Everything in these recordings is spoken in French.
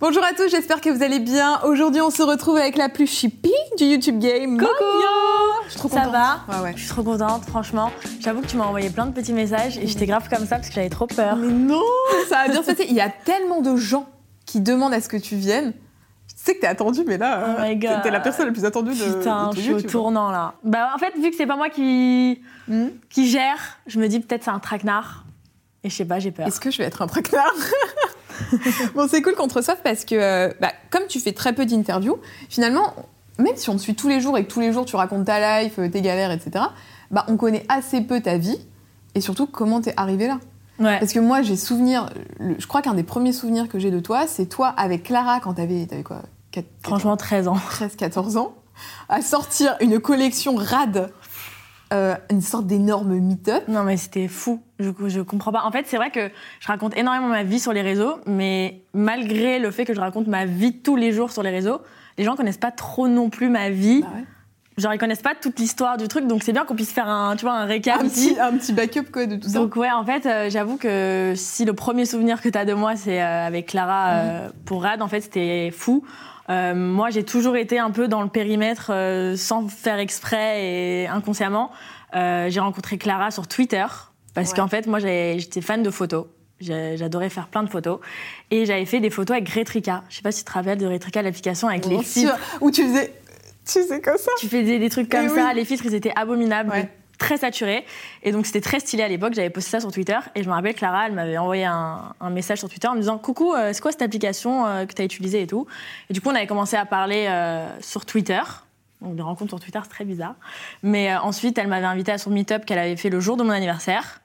Bonjour à tous, j'espère que vous allez bien. Aujourd'hui, on se retrouve avec la plus chippie du YouTube Game. Coucou Je suis trop Ça contente. va Ouais, ouais. Je suis trop contente, franchement. J'avoue que tu m'as envoyé plein de petits messages et j'étais grave comme ça parce que j'avais trop peur. Mais non, ça va bien se passer. Il y a tellement de gens qui demandent à ce que tu viennes. Je sais que t'es attendue, mais là, Oh t'es la personne la plus attendue de, Putain, de je suis au tournant là. Bah en fait, vu que c'est pas moi qui, Hmm? qui gère, je me dis peut-être c'est un traquenard. Et je sais pas, j'ai peur. Est-ce que je vais être un traquenard? Bon, c'est cool qu'on te reçoive parce que, euh, bah, comme tu fais très peu d'interviews, finalement, même si on te suit tous les jours et que tous les jours tu racontes ta life, euh, tes galères, etc., bah, on connaît assez peu ta vie et surtout comment t'es arrivé là. Ouais. Parce que moi, j'ai souvenir, je crois qu'un des premiers souvenirs que j'ai de toi, c'est toi avec Clara quand t'avais, t'avais quoi 4, Franchement, 13 ans. 13-14 ans, à sortir une collection rad, euh, une sorte d'énorme meet-up. Non mais c'était fou. Je, je comprends pas. En fait, c'est vrai que je raconte énormément ma vie sur les réseaux, mais malgré le fait que je raconte ma vie tous les jours sur les réseaux, les gens connaissent pas trop non plus ma vie. Bah ouais. Genre ils connaissent pas toute l'histoire du truc, donc c'est bien qu'on puisse faire un, tu vois, un récap Un, ici. petit, un petit backup quoi, de tout ça. Donc ouais, en fait, euh, j'avoue que si le premier souvenir que tu as de moi, c'est euh, avec Clara euh, pour Rad, en fait, c'était fou. Euh, moi, j'ai toujours été un peu dans le périmètre euh, sans faire exprès et inconsciemment. Euh, j'ai rencontré Clara sur Twitter parce Ouais. qu'en fait, moi, j'étais fan de photos. J'adorais faire plein de photos. Et j'avais fait des photos avec Retrika. Je sais pas si tu te rappelles de Retrika, l'application avec les filtres. Où tu faisais, tu faisais comme ça? Tu faisais des trucs comme Eh ça, oui. les filtres ils étaient abominables, Ouais. Très saturés. Et donc c'était très stylé à l'époque, j'avais posté ça sur Twitter. Et je me rappelle, Clara, elle m'avait envoyé un, un message sur Twitter en me disant Coucou, euh, c'est quoi cette application euh, que tu as utilisée et tout? Et du coup, on avait commencé à parler euh, sur Twitter. Donc des rencontres sur Twitter, c'est très bizarre. Mais euh, ensuite, elle m'avait invité à son meet-up qu'elle avait fait le jour de mon anniversaire.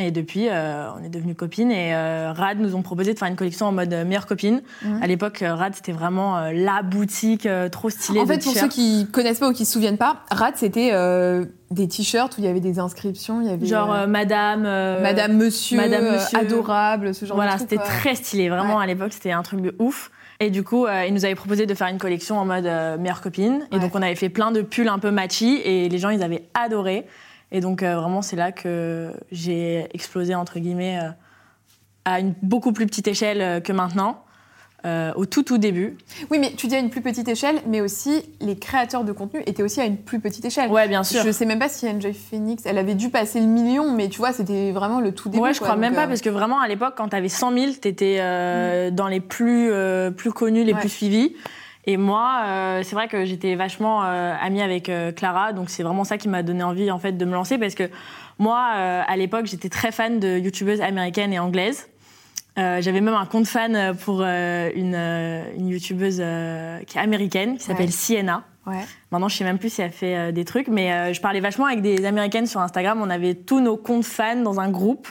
Et depuis, euh, on est devenues copines. Et euh, Rad nous ont proposé de faire une collection en mode euh, meilleure copine. Mhm. À l'époque, Rad, c'était vraiment euh, la boutique trop stylée. En fait, pour ceux qui connaissent pas ou qui se souviennent pas, Rat, c'était des t-shirts où il y avait des inscriptions, il y avait Genre Madame. Madame, Monsieur, Madame, Monsieur. adorable, ce genre Voilà, de truc. c'était quoi. très stylé. Vraiment, Ouais. à l'époque, c'était un truc de ouf. Et du coup, euh, ils nous avaient proposé de faire une collection en mode euh, meilleure copine. Et Ouais. donc, on avait fait plein de pulls un peu matchy et les gens, ils avaient adoré. Et donc, euh, vraiment, c'est là que j'ai explosé, entre guillemets, euh, à une beaucoup plus petite échelle euh, que maintenant. euh, au tout, tout début. Oui, mais tu dis à une plus petite échelle, mais aussi les créateurs de contenu étaient aussi à une plus petite échelle. Ouais, bien sûr. Je sais même pas si Enjoy Phoenix, elle avait dû passer le million, mais tu vois, c'était vraiment le tout début. Ouais, je quoi, crois même pas, parce que vraiment, à l'époque, quand t'avais 100 000, t'étais euh, dans les plus, plus connus, les Ouais. plus suivis. Et moi, euh, c'est vrai que j'étais vachement euh, amie avec euh, Clara, donc c'est vraiment ça qui m'a donné envie, en fait, de me lancer, parce que moi, à l'époque, j'étais très fan de youtubeuses américaines et anglaises. J'avais même un compte fan pour une, une youtubeuse qui est américaine, qui s'appelle Ouais. Sienna. Ouais. Maintenant, je sais même plus si elle fait des trucs, mais je parlais vachement avec des américaines sur Instagram. On avait tous nos comptes fans dans un groupe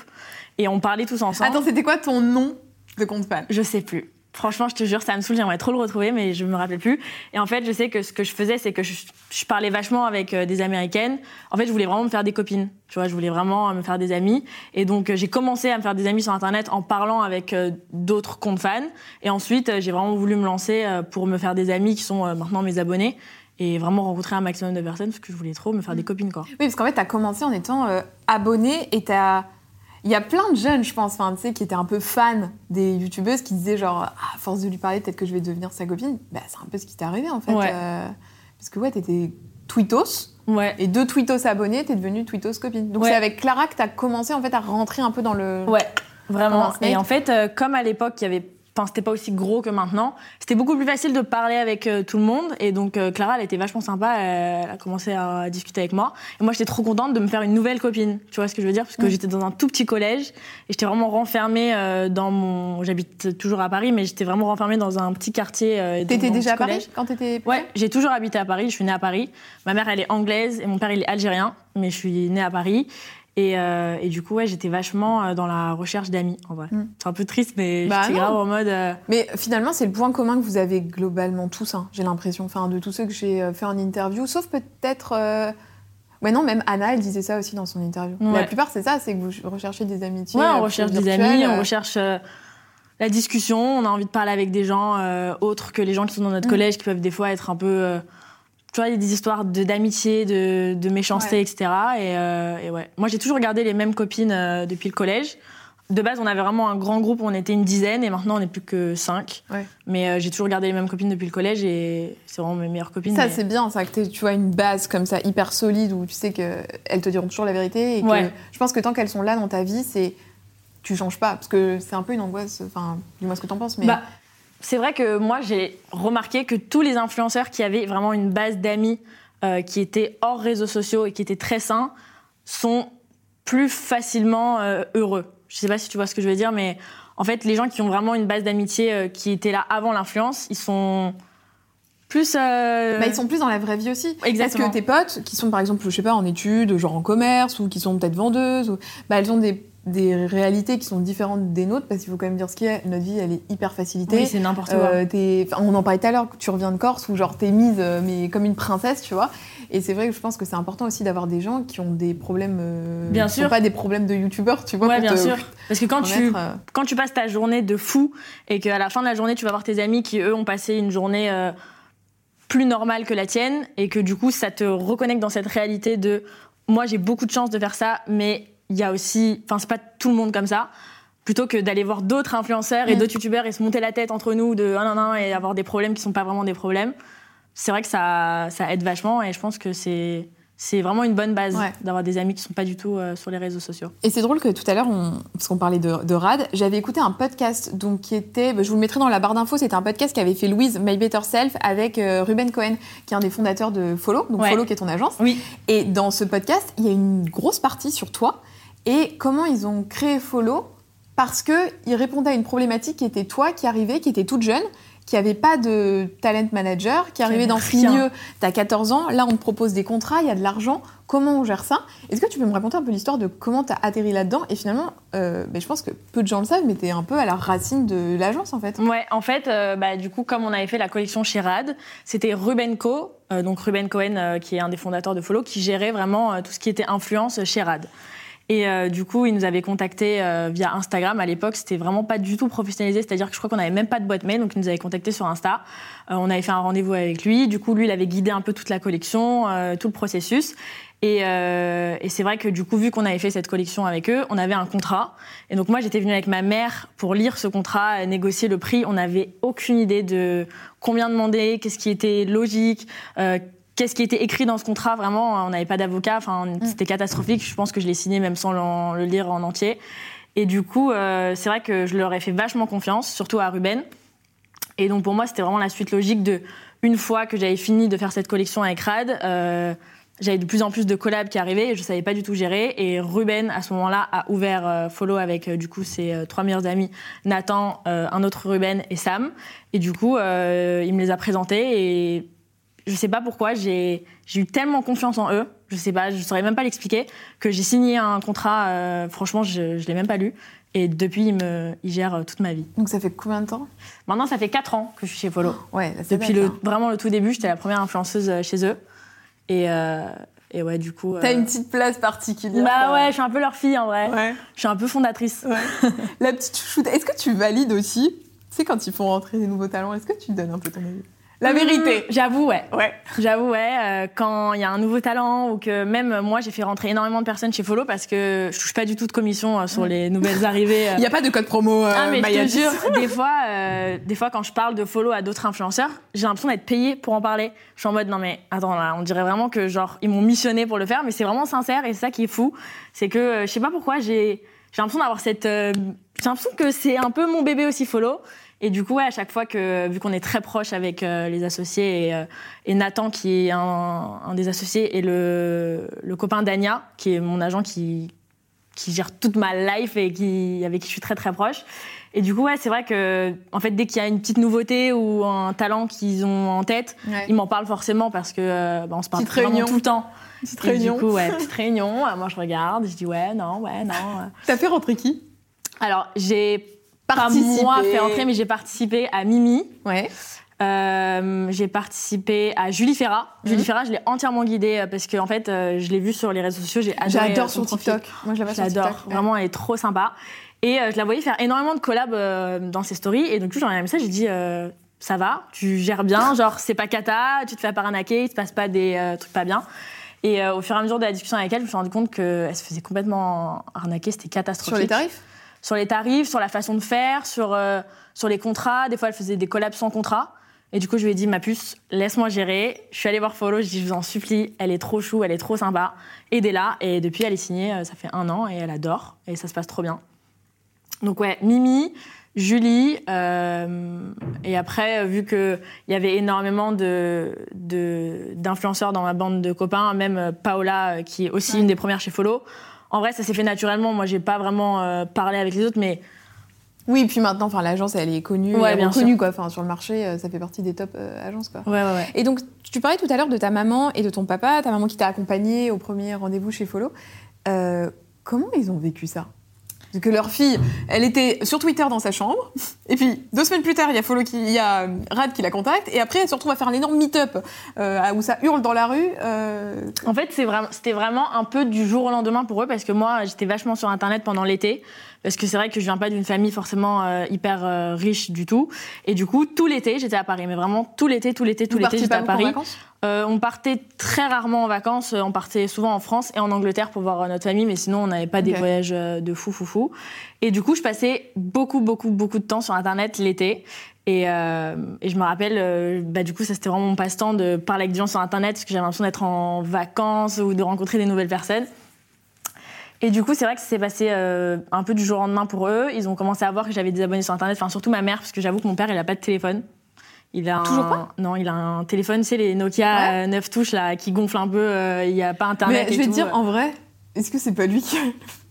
et on parlait tous ensemble. Attends, c'était quoi ton nom de compte fan? Je sais plus. Franchement, je te jure, ça me saoule, j'aimerais trop le retrouver, mais je me rappelle plus. Et en fait, je sais que ce que je faisais, c'est que je, je parlais vachement avec euh, des Américaines. En fait, je voulais vraiment me faire des copines. Tu vois, je voulais vraiment euh, me faire des amis. Et donc, euh, j'ai commencé à me faire des amis sur Internet en parlant avec d'autres comptes fans. Et ensuite, j'ai vraiment voulu me lancer pour me faire des amis qui sont maintenant mes abonnés. Et vraiment rencontrer un maximum de personnes parce que je voulais trop me faire des copines, quoi. Oui, parce qu'en fait, t'as commencé en étant euh, abonné et t'as. Il y a plein de jeunes, je pense, enfin, tu sais, qui étaient un peu fans des youtubeuses qui disaient genre, ah, à force de lui parler, peut-être que je vais devenir sa copine. Bah, c'est un peu ce qui t'est arrivé en fait. Ouais. euh, parce que ouais, t'étais tweetos Ouais. et deux tweetos abonnés, t'es devenue tweetos copine. Donc Ouais. c'est avec Clara que t'as commencé en fait à rentrer un peu dans le. Ouais, vraiment. Et en fait, euh, comme à l'époque, il y avait. Enfin, c'était pas aussi gros que maintenant. C'était beaucoup plus facile de parler avec euh, tout le monde. Et donc, euh, Clara, elle était vachement sympa. Elle a commencé à discuter avec moi. Et moi, j'étais trop contente de me faire une nouvelle copine. Tu vois ce que je veux dire? Parce que Mm. j'étais dans un tout petit collège. Et j'étais vraiment renfermée euh, dans mon. J'habite toujours à Paris, mais j'étais vraiment renfermée dans un petit quartier. euh, T'étais déjà à Paris quand t'étais. Ouais, j'ai toujours habité à Paris. Je suis née à Paris. Ma mère, elle est anglaise et mon père, il est algérien. Mais je suis née à Paris. Et, euh, et du coup, ouais, j'étais vachement euh, dans la recherche d'amis, en vrai. Mm. C'est un peu triste, mais Bah j'étais grave en mode. euh, Mais finalement, c'est le point commun que vous avez globalement tous, hein, j'ai l'impression, enfin, de tous ceux que j'ai fait en interview, sauf peut-être. euh, Ouais, non, même Anna, elle disait ça aussi dans son interview. Ouais. La plupart, c'est ça, c'est que vous recherchez des amitiés. Ouais, on recherche des amis, on recherche la discussion, on a envie de parler avec des gens autres que les gens qui sont dans notre Mm. collège, qui peuvent des fois être un peu. Tu vois, il y a des histoires d'amitié, de, de méchanceté, Ouais. etc. Et, euh, et ouais. Moi, j'ai toujours gardé les mêmes copines euh, depuis le collège. De base, on avait vraiment un grand groupe, on était une dizaine, et maintenant, on n'est plus que cinq. Ouais. Mais euh, j'ai toujours gardé les mêmes copines depuis le collège, et c'est vraiment mes meilleures copines. Ça, mais- c'est bien, ça, que tu vois une base comme ça, hyper solide, où tu sais qu'elles te diront toujours la vérité. Et que Ouais. je pense que tant qu'elles sont là dans ta vie, c'est. Tu changes pas. Parce que c'est un peu une angoisse. Enfin, dis-moi ce que t'en penses, mais. Bah, c'est vrai que moi, j'ai remarqué que tous les influenceurs qui avaient vraiment une base d'amis euh, qui étaient hors réseaux sociaux et qui étaient très sains sont plus facilement euh, heureux. Je sais pas si tu vois ce que je veux dire, mais en fait, les gens qui ont vraiment une base d'amitié euh, qui était là avant l'influence, ils sont plus. euh, Bah, ils sont plus dans la vraie vie aussi. Exactement. Parce que tes potes, qui sont par exemple, je sais pas, en études, genre en commerce, ou qui sont peut-être vendeuses, ou... bah, elles ont des, des réalités qui sont différentes des nôtres, parce qu'il faut quand même dire ce qu'il y a. Notre vie, elle est hyper facilitée. Oui, c'est n'importe quoi. Euh, on en parlait tout à l'heure, tu reviens de Corse où genre t'es mise euh, mais comme une princesse, tu vois. Et c'est vrai que je pense que c'est important aussi d'avoir des gens qui ont des problèmes, euh, Bien qui sont sûr. pas des problèmes de youtubeurs, tu vois. Ouais, bien te sûr. Parce que quand tu, euh, quand tu passes ta journée de fou et qu'à la fin de la journée, tu vas voir tes amis qui, eux, ont passé une journée plus normale que la tienne et que du coup, ça te reconnecte dans cette réalité de moi, j'ai beaucoup de chance de faire ça, mais il y a aussi. Enfin, c'est pas tout le monde comme ça. Plutôt que d'aller voir d'autres influenceurs et Mm. d'autres youtubeurs et se monter la tête entre nous de un, un, et avoir des problèmes qui sont pas vraiment des problèmes. C'est vrai que ça, ça aide vachement et je pense que c'est. C'est vraiment une bonne base Ouais. d'avoir des amis qui sont pas du tout euh, sur les réseaux sociaux. Et c'est drôle que tout à l'heure, on... parce qu'on parlait de, de Rad, j'avais écouté un podcast donc, qui était, bah, je vous le mettrai dans la barre d'infos, c'était un podcast qu'avait fait Louise, My Better Self, avec euh, Ruben Cohen, qui est un des fondateurs de Follow, donc Ouais. Follow qui est ton agence. Oui. Et dans ce podcast, il y a une grosse partie sur toi et comment ils ont créé Follow parce qu'ils répondaient à une problématique qui était toi qui arrivais, qui était toute jeune, qui avait pas de talent manager, qui arrivait dans ce milieu, t'as 14 ans, là on te propose des contrats, il y a de l'argent, comment on gère ça? Est-ce que tu peux me raconter un peu l'histoire de comment t'as atterri là-dedans? Et finalement, euh, ben, je pense que peu de gens le savent, mais t'es un peu à la racine de l'agence en fait. Ouais, en fait, euh, bah, du coup, comme on avait fait la collection chez Rad, c'était Ruben Co, euh, donc Ruben Cohen, qui est un des fondateurs de Follow, qui gérait vraiment tout ce qui était influence chez Rad. Et euh, du coup, il nous avait contacté euh, via Instagram. À l'époque, c'était vraiment pas du tout professionnalisé, c'est-à-dire que je crois qu'on avait même pas de boîte mail, donc il nous avait contacté sur Insta. Euh, on avait fait un rendez-vous avec lui. Du coup, lui, il avait guidé un peu toute la collection, euh, tout le processus. Et, euh, et c'est vrai que du coup, vu qu'on avait fait cette collection avec eux, on avait un contrat. Et donc moi, j'étais venue avec ma mère pour lire ce contrat, négocier le prix. On n'avait aucune idée de combien demander, qu'est-ce qui était logique, euh, qu'est-ce qui était écrit dans ce contrat. Vraiment, on n'avait pas d'avocat. Enfin, c'était catastrophique. Je pense que je l'ai signé même sans le lire en entier. Et du coup, euh, c'est vrai que je leur ai fait vachement confiance, surtout à Ruben. Et donc pour moi, c'était vraiment la suite logique de, une fois que j'avais fini de faire cette collection avec Rad, euh, j'avais de plus en plus de collabs qui arrivaient et je savais pas du tout gérer. Et Ruben, à ce moment-là, a ouvert euh, Follow avec euh, du coup ses euh, trois meilleurs amis, Nathan, un autre Ruben et Sam. Et du coup, euh, il me les a présentés et je sais pas pourquoi, j'ai eu tellement confiance en eux, je sais pas, je saurais même pas l'expliquer, que j'ai signé un contrat, euh, franchement, je, je l'ai même pas lu. Et depuis, ils, me, ils gèrent euh, toute ma vie. Donc ça fait combien de temps? Maintenant, ça fait 4 ans que je suis chez Follow. Ouais, là, ça Depuis le, hein. vraiment le tout début, j'étais la première influenceuse euh, chez eux. Et, euh, et ouais, du coup. T'as euh, une petite place particulière. Bah ouais, je suis un peu leur fille en vrai. Ouais. Je suis un peu fondatrice. La petite chouchoute. Est-ce que tu valides aussi Tu sais, quand ils font rentrer des nouveaux talents, est-ce que tu donnes un peu ton avis? La vérité. Mmh, J'avoue, ouais. Ouais. J'avoue, ouais. euh, quand il y a un nouveau talent ou que même euh, moi, j'ai fait rentrer énormément de personnes chez Follow parce que je touche pas du tout de commission euh, sur les nouvelles arrivées. euh. Il n'y a pas de code promo. Ah mais je te jure, des fois, des fois quand je parle de follow à d'autres influenceurs, j'ai l'impression d'être payée pour en parler. Je suis en mode non mais attends là, on dirait vraiment que genre ils m'ont missionné pour le faire, mais c'est vraiment sincère et c'est ça qui est fou, c'est que je sais pas pourquoi j'ai j'ai l'impression d'avoir cette, j'ai l'impression que c'est un peu mon bébé aussi follow. Et du coup, ouais, à chaque fois que, vu qu'on est très proche avec euh, les associés et, euh, et Nathan, qui est un, un des associés, et le, le copain d'Ania, qui est mon agent qui, qui gère toute ma life et qui, avec qui je suis très très proche. Et du coup, ouais, c'est vrai que, en fait, dès qu'il y a une petite nouveauté ou un talent qu'ils ont en tête, Ouais. ils m'en parlent forcément parce que euh, bah, on se parle vraiment réunion. tout le temps. Petite Et réunion. du coup, ouais, petite réunion. euh, Moi, je regarde, je dis ouais, non, ouais, non. T'as fait rentrer qui? Alors, j'ai pas moi fait entrer, mais j'ai participé à Mimi. Ouais. Euh, j'ai participé à Julie Ferrat. Mhm. Julie Ferrat, je l'ai entièrement guidée euh, parce que en fait, euh, je l'ai vue sur les réseaux sociaux. J'ai adoré. J'adore son. TikTok. Moi, je la vois sur J'adore. TikTok. Vraiment, elle est trop sympa. Et euh, je la voyais faire énormément de collabs dans ses stories. Et donc, j'ai envoyé un message. J'ai dit, ça va, tu gères bien. Genre, c'est pas cata, tu te fais pas arnaquer, il se passe pas des trucs pas bien. Et au fur et à mesure de la discussion avec elle, je me suis rendu compte qu'elle se faisait complètement arnaquer. C'était catastrophique. Sur les tarifs? Sur les tarifs, sur la façon de faire, sur, euh, sur les contrats. Des fois, elle faisait des collabs sans contrat. Et du coup, je lui ai dit, ma puce, laisse-moi gérer. Je suis allée voir Follow, je dis, je vous en supplie, elle est trop chou, elle est trop sympa. Aidez-la. Et depuis, elle est signée, euh, ça fait un an, et elle adore. Et ça se passe trop bien. Donc ouais, Mimi, Julie, euh, et après, vu qu'il y avait énormément de, de- d'influenceurs dans ma bande de copains, même Paola, qui est aussi Ouais. une des premières chez Follow, en vrai, ça s'est fait naturellement. Moi, j'ai pas vraiment euh, parlé avec les autres, mais Oui, puis maintenant, enfin, l'agence, elle est connue, Ouais, elle est bien reconnue, quoi. Enfin, sur le marché, euh, ça fait partie des top euh, agences, quoi. ouais, ouais. Et donc, tu parlais tout à l'heure de ta maman et de ton papa, ta maman qui t'a accompagnée au premier rendez-vous chez Follow. Euh, comment ils ont vécu ça? Que leur fille, elle était sur Twitter dans sa chambre, et puis deux semaines plus tard, il y a Follow qui, il y a euh, Rad qui la contacte, et après, elle se retrouve à faire un énorme meet-up euh, où ça hurle dans la rue. euh, En fait, c'est vraiment, c'était vraiment un peu du jour au lendemain pour eux parce que moi, j'étais vachement sur Internet pendant l'été. Parce que c'est vrai que je viens pas d'une famille forcément euh, hyper euh, riche du tout. Et du coup, tout l'été, j'étais à Paris. Mais vraiment, tout l'été, tout l'été, tout l'été, j'étais à Paris. vacances? Euh, on partait très rarement en vacances. On partait souvent en France et en Angleterre pour voir euh, notre famille. Mais sinon, on n'avait pas des voyages euh, de fou, fou, fou. Et du coup, je passais beaucoup, beaucoup, beaucoup de temps sur Internet l'été. Et, euh, et je me rappelle, euh, bah, du coup, ça c'était vraiment mon passe-temps de parler avec des gens sur Internet parce que j'avais l'impression d'être en vacances ou de rencontrer des nouvelles personnes. Et du coup, c'est vrai que ça s'est passé euh, un peu du jour au lendemain pour eux. Ils ont commencé à voir que j'avais des abonnés sur Internet, enfin surtout ma mère, parce que j'avoue que mon père, il a pas de téléphone. Il a Toujours un... pas? Non, il a un téléphone, c'est les Nokia Ouais. euh, 9 touches là, qui gonflent un peu. euh, il y a pas Internet. Mais et je vais te dire, euh. en vrai, est-ce que c'est pas lui qui,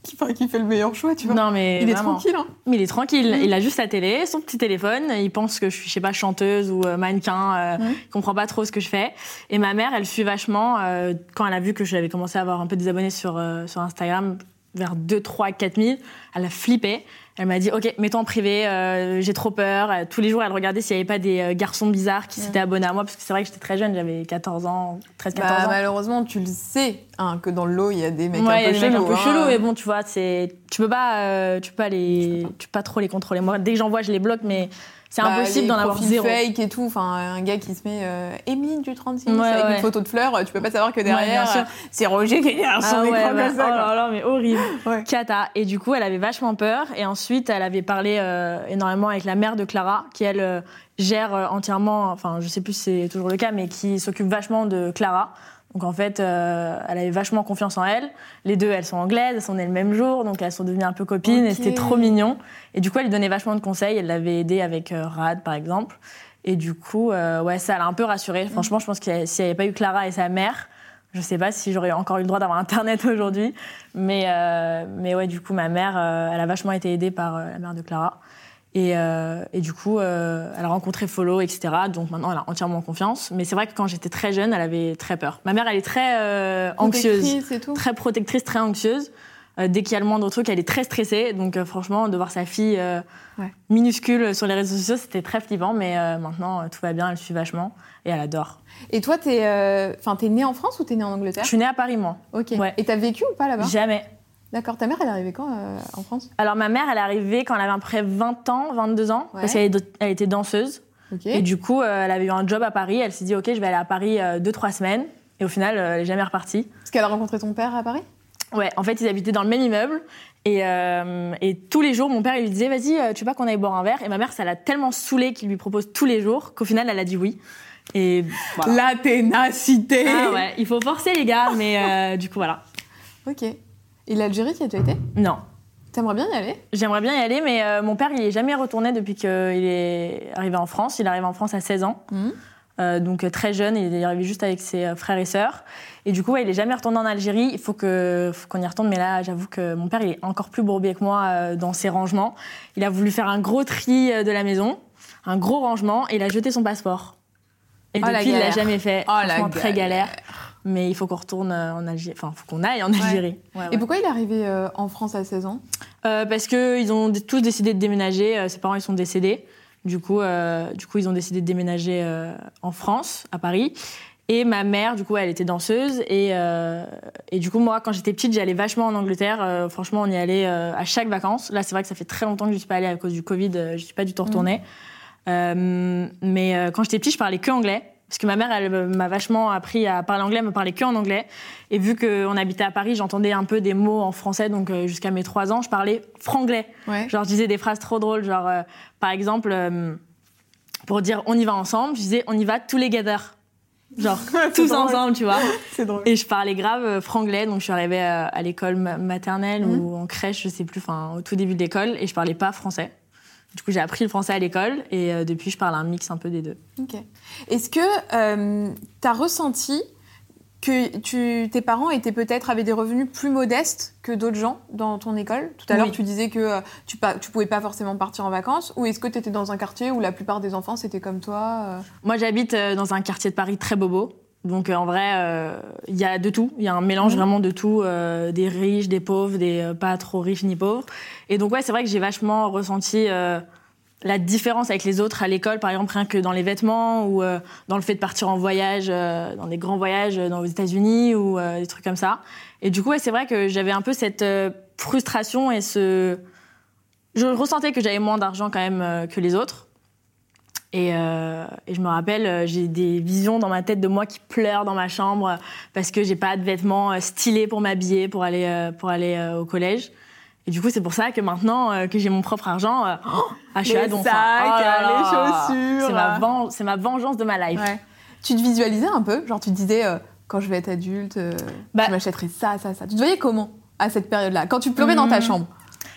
qui, fait le meilleur choix, tu vois Non, mais Il est tranquille, hein Mais il est tranquille. Il a juste sa télé, son petit téléphone. Il pense que je suis, je sais pas, chanteuse ou euh, mannequin. Euh, Mhm. Il comprend pas trop ce que je fais. Et ma mère, elle suit vachement. euh, quand elle a vu que j'avais commencé à avoir un peu des abonnés sur, euh, sur Instagram, vers 2, 3, 4 000, elle a flippé. Elle m'a dit, OK, mets-toi en privé, euh, j'ai trop peur. Euh, Tous les jours, elle regardait s'il y avait pas des euh, garçons bizarres qui s'étaient abonnés à moi, parce que c'est vrai que j'étais très jeune, j'avais 14 ans, 13, 14 Bah, ans. malheureusement, tu le sais, hein, que dans le lot, il y a des mecs Ouais, un il y a peu des mecs un chelous. peu hein. chelous, mais bon, tu vois, c'est, tu peux pas, euh, tu peux pas les, tu peux pas trop les contrôler. Moi, dès que j'en vois, je les bloque, mais c'est Bah, impossible d'en avoir zéro. fake et tout. Enfin, un gars qui se met euh, du 36 Ouais, avec ouais. une photo de fleurs, tu peux pas savoir que Ouais, derrière, sûr. euh, c'est Roger qui est derrière son Ah ouais, écran bah, comme ça. oh là là, mais horrible. Ouais. Cata. Et du coup, elle avait vachement peur. Et ensuite, elle avait parlé euh, énormément avec la mère de Clara, qui elle euh, gère entièrement, enfin, je sais plus si c'est toujours le cas, mais qui s'occupe vachement de Clara. Donc en fait, euh, elle avait vachement confiance en elle. Les deux, elles sont anglaises, elles sont nées le même jour, donc elles sont devenues un peu copines et c'était trop mignon. Et du coup, elle lui donnait vachement de conseils. Elle l'avait aidée avec euh, Rad, par exemple. Et du coup, euh, ouais, ça l'a un peu rassurée. Franchement, je pense que s'il n'y avait pas eu Clara et sa mère, je sais pas si j'aurais encore eu le droit d'avoir Internet aujourd'hui. Mais, euh, mais ouais, du coup, ma mère, euh, elle a vachement été aidée par la mère de Clara. Et, euh, et du coup, euh, elle a rencontré Follow, etc. Donc maintenant, elle a entièrement confiance. Mais c'est vrai que quand j'étais très jeune, elle avait très peur. Ma mère, elle est très euh, anxieuse, et tout. très protectrice, très anxieuse. Euh, dès qu'il y a le moindre truc, elle est très stressée. Donc euh, franchement, de voir sa fille euh, Ouais. minuscule sur les réseaux sociaux, c'était très flippant. Mais maintenant, tout va bien, elle suit vachement et elle adore. Et toi, t'es t'es née en France ou t'es née en Angleterre? Je suis née à Paris, moi. Ok. Ouais. Et t'as vécu ou pas là-bas? Jamais. D'accord. Ta mère, elle est arrivée quand euh, en France? Alors ma mère, elle est arrivée quand elle avait à peu près 20 ans, 22 ans, Ouais. parce qu'elle elle était danseuse. Et du coup, euh, elle avait eu un job à Paris. Elle s'est dit, ok, je vais aller à Paris 2-3 semaines. Et au final, euh, elle est jamais repartie. Parce qu'elle a rencontré ton père à Paris? Ouais, en fait, ils habitaient dans le même immeuble. Et, euh, et tous les jours, mon père, il lui disait, vas-y, euh, tu veux pas qu'on aille boire un verre? Et ma mère, ça l'a tellement saoulée qu'il lui propose tous les jours qu'au final, elle a dit oui. Et voilà. La ténacité Ah ouais, il faut forcer les gars, mais euh, du coup, voilà. Ok. Et l'Algérie, qui as-tu été Non. T'aimerais bien y aller? J'aimerais bien y aller, mais euh, mon père, il est jamais retourné depuis qu'il est arrivé en France. Il est arrivé en France à 16 ans. Mhm. euh, donc très jeune, il est arrivé juste avec ses frères et sœurs. Et du coup, ouais, il est jamais retourné en Algérie. Il faut qu'on y retourne. Mais là, j'avoue que mon père, il est encore plus bourbier que moi dans ses rangements. Il a voulu faire un gros tri de la maison, un gros rangement, et il a jeté son passeport. Et Oh, depuis, il l'a jamais fait. Oh, la très galère. Mais il faut qu'on retourne en Algérie. Enfin, il faut qu'on aille en Algérie. Ouais, Et ouais. pourquoi il est arrivé euh, en France à 16 ans? Euh, parce qu'ils ont tous décidé de déménager. euh, ses parents, ils sont décédés. Du coup, euh, du coup, ils ont décidé de déménager euh, en France, à Paris. Et ma mère, du coup, elle était danseuse. Et, euh, et du coup, moi, quand j'étais petite, j'allais vachement en Angleterre. Euh, franchement, on y allait euh, à chaque vacances. Là, c'est vrai que ça fait très longtemps que je ne suis pas allée à cause du Covid. euh, je ne suis pas du tout retournée. Euh, mais euh, quand j'étais petite, je parlais que anglais. Parce que ma mère, elle m'a vachement appris à parler anglais, elle me parlait que en anglais. Et vu qu'on habitait à Paris, j'entendais un peu des mots en français. Donc euh, jusqu'à mes trois ans, je parlais franglais. Ouais. Genre, je disais des phrases trop drôles. Genre, euh, par exemple, euh, pour dire on y va ensemble, je disais on y va tous les gather. Genre, tous drôle. ensemble, tu vois. C'est drôle. Et je parlais grave franglais, donc je suis arrivée à l'école ma- maternelle Mhm. ou en crèche, je sais plus, enfin au tout début de l'école, et je parlais pas français. Du coup, j'ai appris le français à l'école, et euh, depuis, je parle un mix un peu des deux. Ok. Est-ce que tu as ressenti que tu, tes parents étaient peut-être avaient des revenus plus modestes que d'autres gens dans ton école? Tout à l'heure, tu disais que euh, tu, tu pouvais pas forcément partir en vacances. Ou est-ce que tu étais dans un quartier où la plupart des enfants c'était comme toi euh? Moi, j'habite euh, dans un quartier de Paris très bobo. Donc, euh, en vrai, euh, il y a de tout. Il y a un mélange vraiment de tout. euh, des riches, des pauvres, des euh, pas trop riches ni pauvres. Et donc, ouais, c'est vrai que j'ai vachement ressenti la différence avec les autres à l'école, par exemple, rien que dans les vêtements ou dans le fait de partir en voyage, dans des grands voyages dans les États-Unis ou des trucs comme ça. Et du coup, ouais, c'est vrai que j'avais un peu cette frustration et ce. Je ressentais que j'avais moins d'argent quand même que les autres. Et, euh, et je me rappelle, euh, j'ai des visions dans ma tête de moi qui pleure dans ma chambre euh, parce que j'ai pas de vêtements stylés pour m'habiller pour aller pour aller au collège. Et du coup, c'est pour ça que maintenant que j'ai mon propre argent, oh, ah, je suis à sacs. Oh les chaussures. C'est ma, vengeance de ma life. Ouais. Tu te visualisais un peu? Genre, tu te disais, euh, quand je vais être adulte, euh, Bah- je m'achèterai ça, ça, ça. Tu te voyais comment à cette période-là? Quand tu pleurais dans ta Mhm. chambre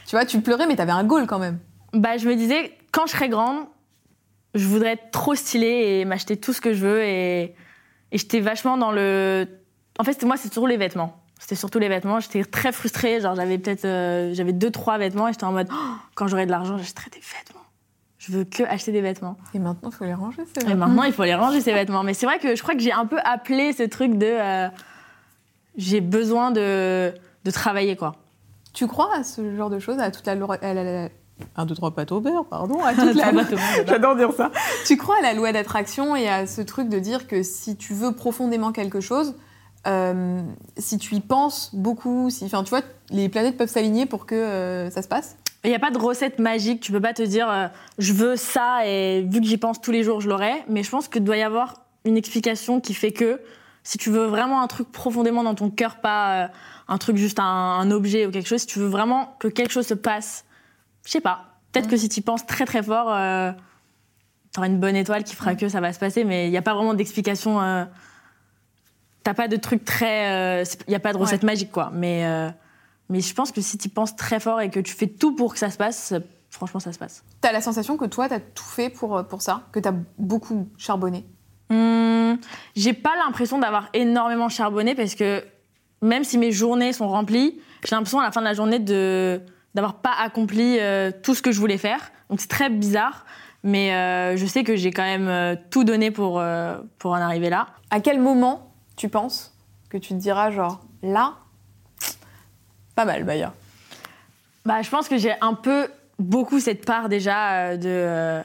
Tu vois, tu pleurais, mais t'avais un goal quand même. Bah, je me disais, quand je serai grande, je voudrais être trop stylée et m'acheter tout ce que je veux. Et, et j'étais vachement dans le. En fait, moi, c'est toujours les vêtements. C'était surtout les vêtements. J'étais très frustrée. Genre, j'avais peut-être. euh, j'avais deux, trois vêtements et j'étais en mode, Oh, quand j'aurai de l'argent, j'achèterai des vêtements. Je veux que acheter des vêtements. Et maintenant, il faut les ranger, c'est Et maintenant, il faut les ranger, ces vêtements. Mais c'est vrai que je crois que j'ai un peu appelé ce truc de. euh, j'ai besoin de, de travailler, quoi. Tu crois à ce genre de choses, à toute la à la- Un, deux, trois pâtes au beurre, pardon. À toute la... J'adore dire ça. Tu crois à la loi d'attraction et à ce truc de dire que si tu veux profondément quelque chose, euh, si tu y penses beaucoup, si, enfin, tu vois, les planètes peuvent s'aligner pour que euh, ça se passe? Il n'y a pas de recette magique. Tu peux pas te dire euh, je veux ça et vu que j'y pense tous les jours, je l'aurai. Mais je pense que doit y avoir une explication qui fait que si tu veux vraiment un truc profondément dans ton cœur, pas euh, un truc juste un, un objet ou quelque chose, si tu veux vraiment que quelque chose se passe, je sais pas. Peut-être que si tu penses très très fort, euh, tu auras une bonne étoile qui fera que ça va se passer. Mais il n'y a pas vraiment d'explication. Euh, T'as pas de truc très. Il n'y a pas de recette magique, quoi. Mais. euh, mais je pense que si tu penses très fort et que tu fais tout pour que ça se passe, franchement, ça se passe. T'as la sensation que toi, t'as tout fait pour, euh, pour ça, que t'as beaucoup charbonné? Hum, j'ai pas l'impression d'avoir énormément charbonné parce que même si mes journées sont remplies, j'ai l'impression à la fin de la journée de d'avoir pas accompli euh, tout ce que je voulais faire. Donc c'est très bizarre, mais euh, je sais que j'ai quand même euh, tout donné pour pour en arriver là. À quel moment tu penses que tu te diras, genre, là, pas mal, Baya Bah, je pense que j'ai un peu beaucoup cette part déjà de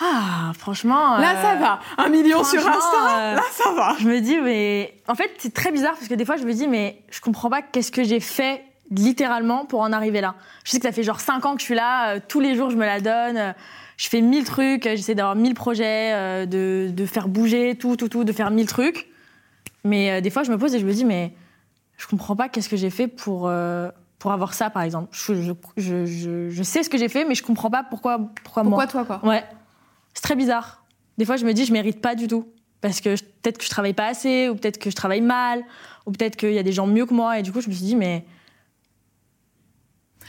ah franchement Là, ça va. Un million sur Insta, là, ça va. Je me dis, mais. En fait, c'est très bizarre parce que des fois, je me dis, mais je comprends pas qu'est-ce que j'ai fait littéralement pour en arriver là. Je sais que ça fait genre 5 ans que je suis là, euh, tous les jours, je me la donne. euh, je fais mille trucs, euh, j'essaie d'avoir mille projets, euh, de, de faire bouger tout, tout, tout, de faire mille trucs. Mais des fois, je me pose et je me dis, mais je comprends pas qu'est-ce que j'ai fait pour, pour avoir ça, par exemple. Je, je, je, je- sais ce que j'ai fait, mais je comprends pas pourquoi, pourquoi, moi. Pourquoi toi, quoi? Ouais, c'est très bizarre. Des fois, je me dis, je mérite pas du tout. Parce que peut-être que je travaille pas assez, ou peut-être que je travaille mal, ou peut-être qu'il y a des gens mieux que moi. Et du coup, je me suis dit, mais.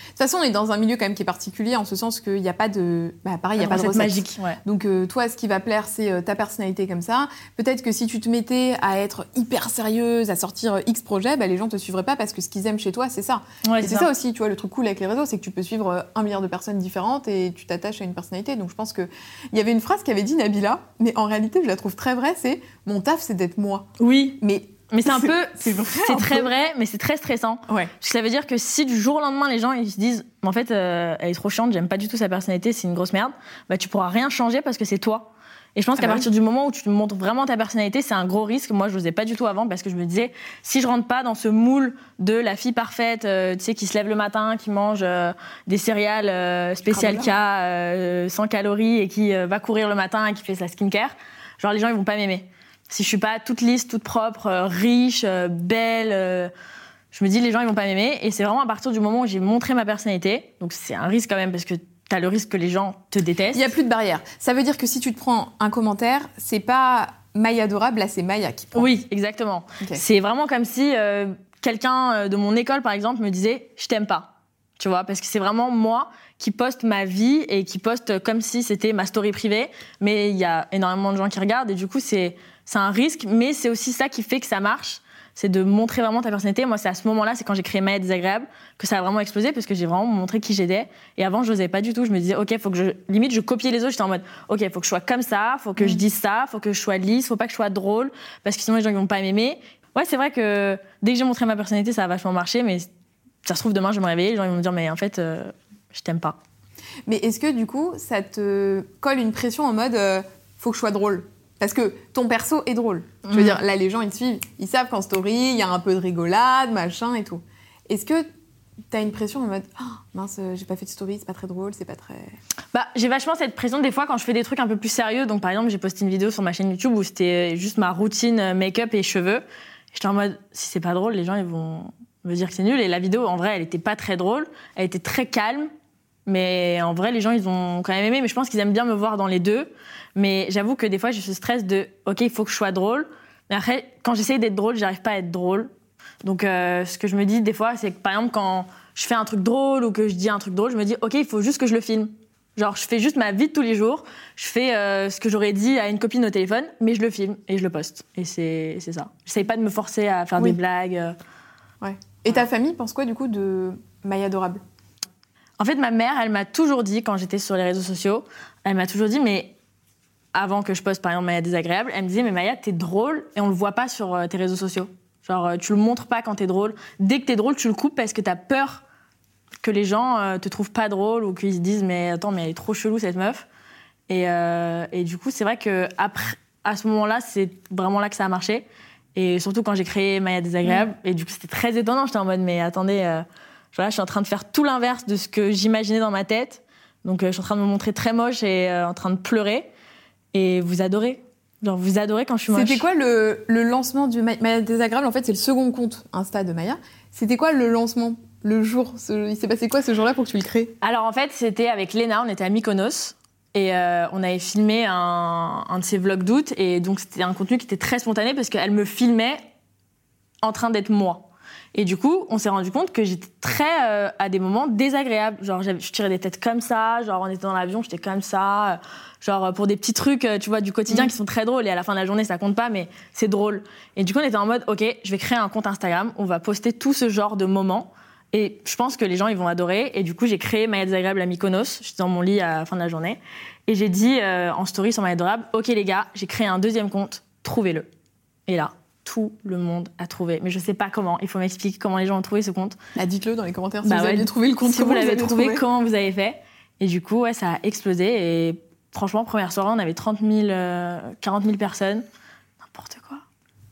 De toute façon, on est dans un milieu quand même qui est particulier en ce sens qu'il n'y a pas de. Bah, pareil, il n'y a pas de recette magique. Ouais. Donc, euh, toi, ce qui va plaire, c'est euh, ta personnalité comme ça. Peut-être que si tu te mettais à être hyper sérieuse, à sortir euh, X projets, bah, les gens te suivraient pas parce que ce qu'ils aiment chez toi, c'est ça. Ouais, et c'est ça. aussi, tu vois, le truc cool avec les réseaux, c'est que tu peux suivre un milliard de personnes différentes et tu t'attaches à une personnalité. Donc, je pense que. Il y avait une phrase qu'avait dit Nabila, mais en réalité, je la trouve très vraie c'est mon taf, c'est d'être moi. Oui, Mais. Mais c'est un peu. C'est très peu. vrai, mais c'est très stressant. Ouais. Parce que ça veut dire que si du jour au lendemain, les gens ils se disent, en fait, euh, elle est trop chiante, j'aime pas du tout sa personnalité, c'est une grosse merde, bah tu pourras rien changer parce que c'est toi. Et je pense Ah qu'à bah partir du moment où tu montres vraiment ta personnalité, c'est un gros risque. Moi, je n'osais pas du tout avant parce que je me disais, si je rentre pas dans ce moule de la fille parfaite, euh, tu sais, qui se lève le matin, qui mange euh, des céréales euh, spécial K, sans calories et qui va courir le matin et qui fait sa skincare, genre les gens ils vont pas m'aimer. Si je suis pas toute lisse, toute propre, euh, riche, euh, belle, euh, je me dis les gens ils vont pas m'aimer. Et c'est vraiment à partir du moment où j'ai montré ma personnalité, donc c'est un risque quand même parce que t'as le risque que les gens te détestent. Il n'y a plus de barrière. Ça veut dire que si tu te prends un commentaire, c'est pas Maya adorable, là, c'est Maya qui prend. Oui, exactement. C'est vraiment comme si euh, quelqu'un de mon école, par exemple, me disait je t'aime pas. Tu vois, parce que c'est vraiment moi qui poste ma vie et qui poste comme si c'était ma story privée. Mais il y a énormément de gens qui regardent et du coup, c'est c'est un risque. Mais c'est aussi ça qui fait que ça marche. C'est de montrer vraiment ta personnalité. Moi, c'est à ce moment-là, c'est quand j'ai créé Maya Désagréable, que ça a vraiment explosé parce que j'ai vraiment montré qui j'étais. Et avant, je n'osais pas du tout. Je me disais, OK, faut que je. Limite, je copiais les autres. J'étais en mode, OK, faut que je sois comme ça, faut que je dise ça, faut que je sois lisse, faut pas que je sois drôle, parce que sinon les gens ils vont pas m'aimer. Ouais, c'est vrai que dès que j'ai montré ma personnalité, ça a vachement marché, mais ça se trouve demain, je vais me réveiller, les gens ils vont me dire, mais en fait, euh, je t'aime pas. Mais est-ce que du coup, ça te colle une pression en mode euh, faut que je sois drôle? Parce que ton perso est drôle. Je veux Mhm. dire, là, les gens, ils te suivent. Ils savent qu'en story, il y a un peu de rigolade, machin et tout. Est-ce que t'as une pression en mode Ah, mince, euh, j'ai pas fait de story, c'est pas très drôle, c'est pas très. Bah, j'ai vachement cette pression des fois quand je fais des trucs un peu plus sérieux. Donc, par exemple, j'ai posté une vidéo sur ma chaîne YouTube où c'était juste ma routine euh, make-up et cheveux. J'étais en mode, si c'est pas drôle, les gens ils vont me dire que c'est nul. Et la vidéo, en vrai, elle était pas très drôle. Elle était très calme. Mais en vrai, les gens, ils ont quand même aimé. Mais je pense qu'ils aiment bien me voir dans les deux. Mais j'avoue que des fois, j'ai ce stress de, OK, il faut que je sois drôle. Mais après, quand j'essaye d'être drôle, j'arrive pas à être drôle. Donc, euh, ce que je me dis des fois, c'est que par exemple, quand je fais un truc drôle ou que je dis un truc drôle, je me dis, OK, il faut juste que je le filme. Genre, je fais juste ma vie de tous les jours. Je fais euh, ce que j'aurais dit à une copine au téléphone, mais je le filme et je le poste. Et c'est c'est ça. J'essaye pas de me forcer à faire Oui. des blagues. euh. Ouais. Et ta famille pense quoi du coup de Maya adorable? En fait, ma mère, elle m'a toujours dit, quand j'étais sur les réseaux sociaux, elle m'a toujours dit, mais avant que je poste par exemple Maya désagréable, elle me disait, mais Maya, t'es drôle et on le voit pas sur euh, tes réseaux sociaux. Genre, euh, tu le montres pas quand t'es drôle. Dès que t'es drôle, tu le coupes parce que t'as peur que les gens euh, te trouvent pas drôle ou qu'ils se disent, mais attends, mais elle est trop chelou cette meuf. Et, euh, et du coup, c'est vrai que après, à ce moment-là, c'est vraiment là que ça a marché. Et surtout quand j'ai créé Maya désagréable. Et du coup, c'était très étonnant. J'étais en mode, mais attendez, euh, voilà, je suis en train de faire tout l'inverse de ce que j'imaginais dans ma tête. Donc, euh, je suis en train de me montrer très moche et en train de pleurer. Et vous adorez. Genre, vous adorez quand je suis moche. C'était quoi le, le lancement du Ma- Maya désagréable En fait, c'est le second compte Insta de Maya. C'était quoi le lancement Le jour? Ce- Il s'est passé quoi ce jour-là pour que tu le crées? Alors, en fait, c'était avec Léna, on était à Mykonos. Et euh, on avait filmé un, un de ses vlogs d'août. Et donc, c'était un contenu qui était très spontané parce qu'elle me filmait en train d'être moi. Et du coup, on s'est rendu compte que j'étais très, euh, à des moments, désagréable. Genre, je tirais des têtes comme ça. Genre, on était dans l'avion, j'étais comme ça. Genre, euh, pour des petits trucs, euh, tu vois, du quotidien Mm. qui sont très drôles. Et à la fin de la journée, ça compte pas, mais c'est drôle. Et du coup, on était en mode, OK, je vais créer un compte Instagram. On va poster tout ce genre de moments. Et je pense que les gens, ils vont adorer. Et du coup, j'ai créé Maya Désagréable à Mykonos. J'étais dans mon lit à la fin de la journée. Et j'ai dit euh, en story sur Maya Adorable, OK les gars, j'ai créé un deuxième compte, trouvez-le. Et là, tout le monde a trouvé. Mais je sais pas comment. Il faut m'expliquer comment les gens ont trouvé ce compte. Bah, Dites-le dans les commentaires si Bah vous ouais, aviez trouvé le compte. si vous l'avez aviez trouvé, comment vous avez fait Et du coup, ouais, ça a explosé. Et franchement, première soirée, on avait 30 000, euh, 40 000 personnes. N'importe quoi.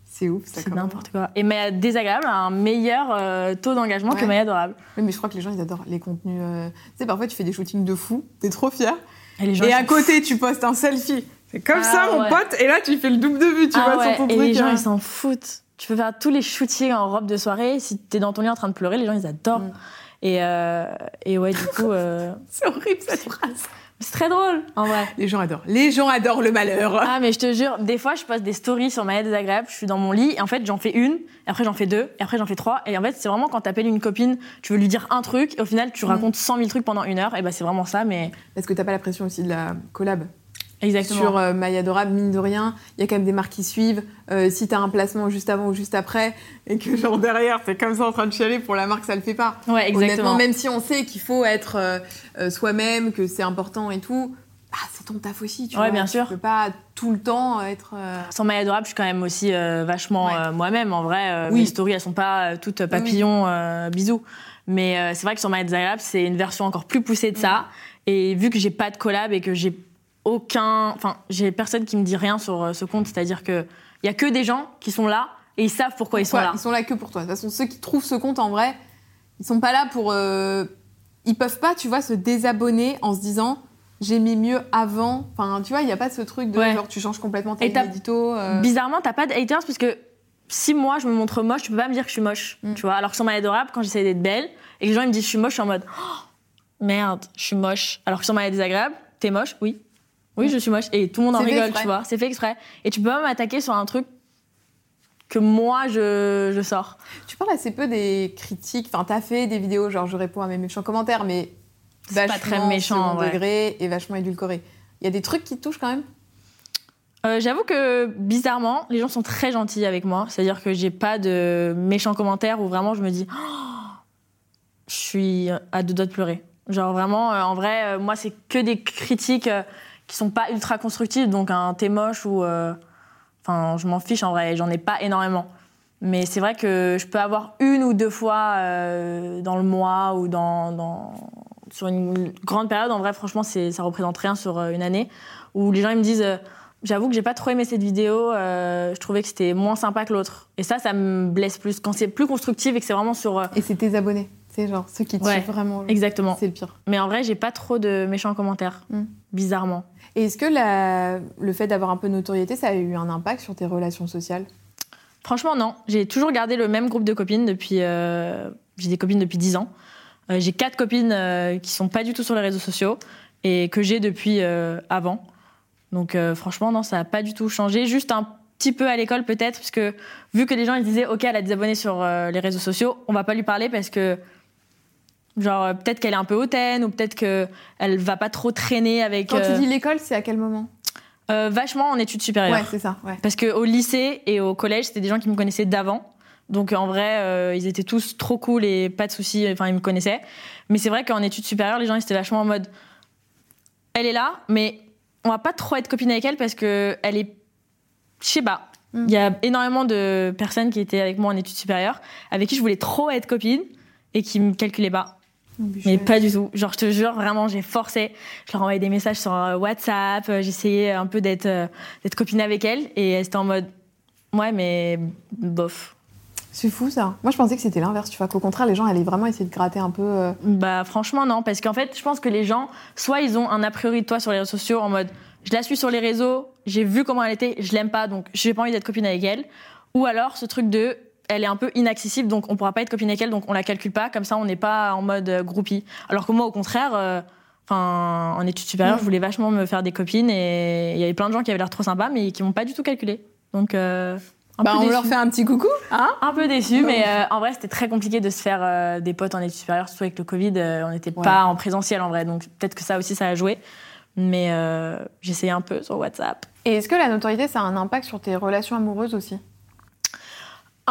C'est ouf, ça C'est n'importe quoi. Et Maya Désagréable a un meilleur euh, taux d'engagement que. Maya Adorable. Oui, mais je crois que les gens, ils adorent les contenus. euh, Tu sais, parfois, tu fais des shootings de fou, t'es trop fier. Et les gens, Et ils à côté, tu postes un selfie. C'est comme Ah, ça, mon ouais. pote. Et là, tu fais le double de vue, tu Ah vois, ouais, sur ton et truc. les gens, hein. ils s'en foutent. Tu peux faire tous les shootings en robe de soirée. Si t'es dans ton lit en train de pleurer, les gens, ils adorent. Mm. Et, euh, et ouais, du coup, euh, C'est horrible, cette phrase. C'est très drôle, en vrai. Les gens adorent. Les gens adorent le malheur. Ah, mais je te jure, des fois, je poste des stories sur ma désagréable. Je suis dans mon lit, et en fait, j'en fais une, et après, j'en fais deux, et après, j'en fais trois. Et en fait, c'est vraiment quand t'appelles une copine, tu veux lui dire un truc, et au final, tu racontes 100 000 trucs pendant une heure. Et bah, c'est vraiment ça, mais. Est-ce que t'as pas la pression aussi de la collab? Exactement. Sur euh, Maya Dora, mine de rien, il y a quand même des marques qui suivent. Euh, si t'as un placement juste avant ou juste après, et que genre derrière, t'es comme ça en train de chialer pour la marque, ça le fait pas. Ouais, exactement. Honnêtement, même si on sait qu'il faut être euh, euh, soi-même, que c'est important et tout, ah, c'est ton taf aussi, tu Ouais, vois. bien Tu sûr. peux pas tout le temps être. euh, Sans maille adorable, je suis quand même aussi euh, vachement Ouais. euh, moi-même. En vrai, Oui. mes stories, elles sont pas toutes papillons, bisous. Mais c'est vrai que sur maille désagréable, c'est une version encore plus poussée de ça. Et vu que j'ai pas de collab et que j'ai aucun, enfin, j'ai personne qui me dit rien sur euh, ce compte, c'est-à-dire que il y a que des gens qui sont là et ils savent pourquoi ils sont là. Ils sont là que pour toi. De toute façon, ceux qui trouvent ce compte en vrai, ils sont pas là pour. euh, Ils peuvent pas, tu vois, se désabonner en se disant j'ai mis mieux avant. Enfin, tu vois, il y a pas ce truc de Ouais. genre tu changes complètement ta Et t'as- ligne édito. euh, Bizarrement, t'as pas de haters parce que si moi je me montre moche, tu peux pas me dire que je suis moche. Mm. Tu vois, alors que sur ma adorable, quand j'essaie d'être belle et que les gens ils me disent je suis moche, je suis en mode Oh, merde, je suis moche. Alors que sur ma désagréable, t'es moche, oui. Oui, je suis moche. Et tout le monde en rigole, tu vois. C'est fait exprès. Et tu peux pas m'attaquer sur un truc que moi je, je sors. Tu parles assez peu des critiques. Enfin, t'as fait des vidéos genre je réponds à mes méchants commentaires, mais C'est pas très méchant, second ouais. degré et vachement édulcoré. Il y a des trucs qui te touchent quand même? Euh, J'avoue que bizarrement, les gens sont très gentils avec moi. C'est-à-dire que j'ai pas de méchants commentaires où vraiment je me dis, Oh, je suis à deux doigts de pleurer. Genre vraiment, euh, en vrai, euh, moi c'est que des critiques qui sont pas ultra constructives. Donc un t'es moche ou, euh, enfin, je m'en fiche en vrai. J'en ai pas énormément. Mais c'est vrai que je peux avoir une ou deux fois euh, dans le mois ou dans, dans- sur une grande période. En vrai, franchement, ça représente rien sur euh, une année où les gens ils me disent. euh, J'avoue que j'ai pas trop aimé cette vidéo. euh, je trouvais que c'était moins sympa que l'autre. Et ça, ça me blesse plus. Quand c'est plus constructif et que c'est vraiment sur. Et c'est tes abonnés. C'est genre ceux qui te Ouais, suivent vraiment. Exactement. C'est le pire. Mais en vrai, j'ai pas trop de méchants commentaires. Mm. Bizarrement. Et est-ce que le fait d'avoir un peu de notoriété, ça a eu un impact sur tes relations sociales? Franchement, non. J'ai toujours gardé le même groupe de copines depuis. euh, J'ai des copines depuis 10 ans. Euh, j'ai quatre copines euh, qui sont pas du tout sur les réseaux sociaux et que j'ai depuis euh, avant. Donc franchement, non, ça a pas du tout changé. Juste un petit peu à l'école peut-être, parce que vu que les gens ils disaient, ok, elle a des abonnés sur les réseaux sociaux, on va pas lui parler parce que genre euh, peut-être qu'elle est un peu hautaine ou peut-être que elle va pas trop traîner avec. Quand euh, tu dis l'école, c'est à quel moment? Euh, vachement en études supérieures. Ouais, c'est ça. Ouais. Parce qu'au lycée et au collège, c'était des gens qui me connaissaient d'avant. Donc en vrai, euh, ils étaient tous trop cool et pas de soucis. Enfin, ils me connaissaient. Mais c'est vrai qu'en études supérieures, les gens ils étaient vachement en mode elle est là, mais on va pas trop être copine avec elle parce que elle est. Je sais pas. Mm. Il y a énormément de personnes qui étaient avec moi en études supérieures, avec qui je voulais trop être copine et qui me calculaient pas. Mais pas du tout. Genre, je te jure, vraiment, j'ai forcé. Je leur envoyais des messages sur euh, WhatsApp. euh, J'essayais un peu d'être euh, d'être copine avec elles. Et elles étaient en mode, ouais, mais bof. C'est fou ça. Moi je pensais que c'était l'inverse, tu vois, qu'au contraire les gens allaient vraiment essayer de gratter un peu. euh, Bah, franchement, non. Parce qu'en fait, je pense que les gens, soit ils ont un a priori de toi sur les réseaux sociaux en mode, je la suis sur les réseaux, j'ai vu comment elle était, je l'aime pas, donc j'ai pas envie d'être copine avec elle. Ou alors ce truc de, elle est un peu inaccessible, donc on pourra pas être copine avec elle, donc on la calcule pas, comme ça on n'est pas en mode euh, groupie. Alors que moi, au contraire, euh, enfin, en études supérieures, Mm. je voulais vachement me faire des copines et il y avait plein de gens qui avaient l'air trop sympas, mais qui m'ont pas du tout calculé. Donc, euh, un Bah peu on leur fait un petit coucou, hein? Un peu déçu, mais euh, en vrai, c'était très compliqué de se faire des potes en études supérieures, surtout avec le Covid. on n'était Ouais. pas en présentiel en vrai, donc peut-être que ça aussi, ça a joué. Mais j'essayais un peu sur WhatsApp. Et est-ce que la notoriété ça a un impact sur tes relations amoureuses aussi?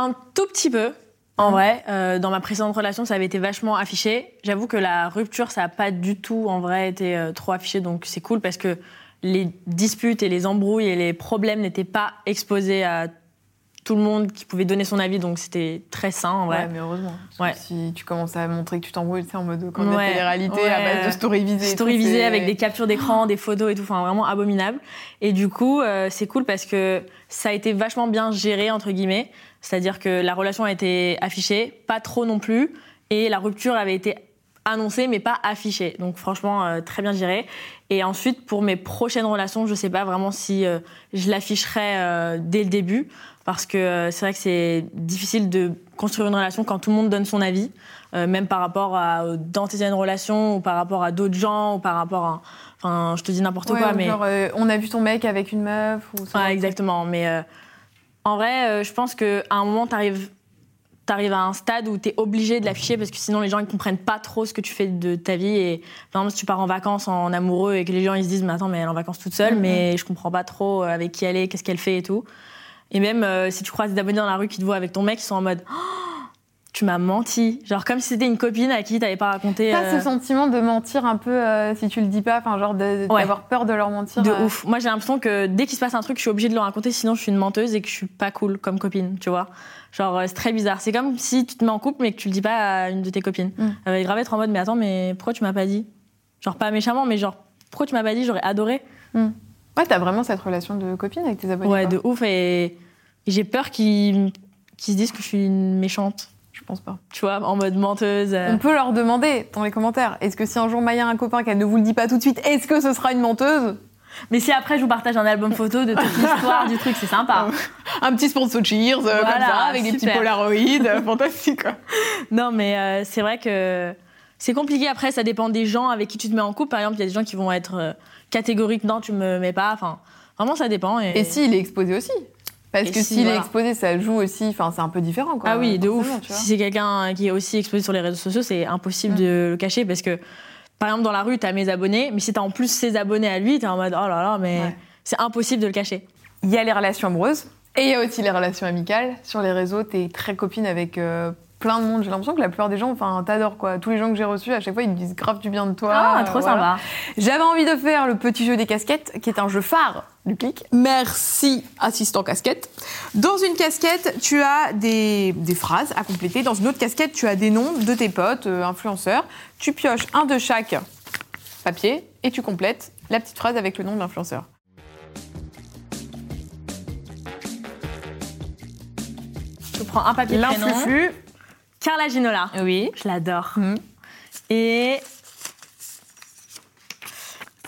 Un tout petit peu, en vrai. Euh, dans ma précédente relation, ça avait été vachement affiché. J'avoue que la rupture, ça n'a pas du tout, en vrai, été euh, trop affiché, donc c'est cool parce que les disputes et les embrouilles et les problèmes n'étaient pas exposés à tout le monde qui pouvait donner son avis, donc c'était très sain, en vrai. mais heureusement. Parce Ouais. que Si tu commences à montrer que tu t'embrouilles, tu sais, en mode quand Ouais, télé réalité à ouais. base de story visées. et story visée c'est- avec des captures d'écran, des photos et tout, enfin vraiment abominable. Et du coup, euh, c'est cool parce que ça a été vachement bien géré entre guillemets, c'est-à-dire que la relation a été affichée, pas trop non plus, et la rupture avait été annoncé mais pas affiché. Donc franchement, euh, très bien géré. Et ensuite, pour mes prochaines relations, je sais pas vraiment si euh, je l'afficherai euh, dès le début, parce que c'est vrai que c'est difficile de construire une relation quand tout le monde donne son avis, même par rapport à d'anciennes relations ou par rapport à d'autres gens ou par rapport à, enfin, je te dis n'importe Ouais, quoi, mais Genre, on a vu ton mec avec une meuf ou genre Ouais, exactement. Mais en vrai, euh, je pense qu'à un moment, tu arrives, à un stade où tu es obligé de l'afficher parce que sinon, les gens ne comprennent pas trop ce que tu fais de ta vie. Et par exemple, si tu pars en vacances en amoureux et que les gens ils se disent Mais attends, mais elle est en vacances toute seule, Mhm. mais je comprends pas trop euh, avec qui elle est, qu'est-ce qu'elle fait et tout. Et même euh, si tu croises des abonnés dans la rue qui te voient avec ton mec, ils sont en mode Oh, Tu m'as menti. Genre comme si c'était une copine à qui t'avais pas raconté. Pas euh, ce sentiment de mentir un peu euh, si tu le dis pas, enfin genre Ouais. d'avoir peur de leur mentir. De euh, ouf. Moi, j'ai l'impression que dès qu'il se passe un truc, je suis obligée de le raconter, sinon je suis une menteuse et que je suis pas cool comme copine, tu vois. Genre, euh, c'est très bizarre. C'est comme si tu te mets en couple mais que tu le dis pas à une de tes copines. Mm. Elle va grave être en mode, mais attends, mais pourquoi tu m'as pas dit? Genre, pas méchamment, mais genre, pourquoi tu m'as pas dit? J'aurais adoré. Ouais, t'as vraiment cette relation de copine avec tes abonnés. Ouais, quoi. de ouf. Et, et j'ai peur qu'ils qu'ils se disent que je suis une méchante, Je pense pas. tu vois, en mode menteuse. euh. On peut leur demander dans les commentaires est-ce que si un jour Maya a un copain qu'elle ne vous le dit pas tout de suite, est-ce que ce sera une menteuse? Mais si après, je vous partage un album photo de toute l'histoire du truc, c'est sympa. Un petit sponsor cheers euh, comme ça, avec des petits super. polaroïds, euh, fantastique quoi. Non, mais euh, c'est vrai que c'est compliqué. Après, ça dépend des gens avec qui tu te mets en couple. Par exemple, il y a des gens qui vont être catégoriques, non, tu me mets pas. Enfin, vraiment, ça dépend. Et, Et s'il est exposé aussi Parce Et que si, s'il est exposé, ça joue aussi, enfin c'est un peu différent quoi. ah oui, de ouf. Si c'est quelqu'un qui est aussi exposé sur les réseaux sociaux, c'est impossible de le cacher parce que, par exemple, dans la rue, t'as mes abonnés, mais si t'as en plus ses abonnés à lui, t'es en mode oh là là, mais Ouais. c'est impossible de le cacher. Il y a les relations amoureuses et il y a aussi les relations amicales. Sur les réseaux, t'es très copine avec euh, plein de monde. J'ai l'impression que la plupart des gens, enfin, t'adorent quoi. Tous les gens que j'ai reçus, à chaque fois, ils me disent grave du bien de toi. Ah, trop voilà. sympa. J'avais envie de faire le petit jeu des casquettes, qui est un jeu phare du clic. Merci, assistant casquette. Dans une casquette, tu as des, des phrases à compléter. Dans une autre casquette, tu as des noms de tes potes, euh, influenceurs. Tu pioches un de chaque papier et tu complètes la petite phrase avec le nom de l'influenceur. Je prends un papier. L'influfu. Carla Ginola. Oui. Je l'adore. Mhm. Et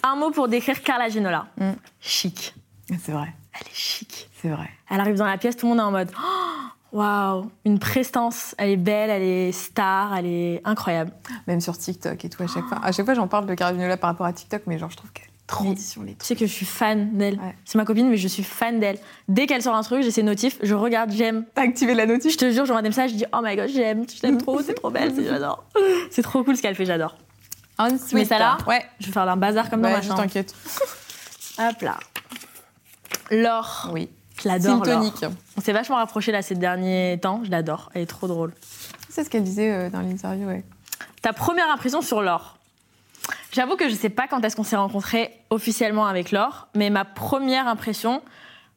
un mot pour décrire Carla Ginola. Mhm. Chic. C'est vrai, Elle est chic. c'est vrai. Elle arrive dans la pièce, tout le monde est en mode Oh, Waouh, une prestance. Elle est belle, elle est star, elle est incroyable. Même sur TikTok et tout, à chaque fois. À chaque fois, j'en parle de Caravinola par rapport à TikTok, mais genre, je trouve qu'elle les Tu sais que je suis fan d'elle. Ouais. C'est ma copine, mais je suis fan d'elle. Dès qu'elle sort un truc, j'ai ses notifs, je regarde, j'aime. T'as activé la notif Je te jure, j'envoie des messages, je dis Oh my god, j'aime, je l'aime trop, c'est trop belle, j'adore. C'est trop cool ce qu'elle fait, j'adore. Ensuite, Mais ça là Ouais, Je vais faire un bazar comme dans ouais ma je chambre. t'inquiète. Hop là. L'or. Oui. Je l'adore. Laure. tonique. On s'est vachement rapprochés là ces derniers temps. Je l'adore. Elle est trop drôle. C'est ce qu'elle disait euh, dans l'interview, ouais. Ta première impression sur Laure? J'avoue que je sais pas quand est-ce qu'on s'est rencontrés officiellement avec Laure, mais ma première impression,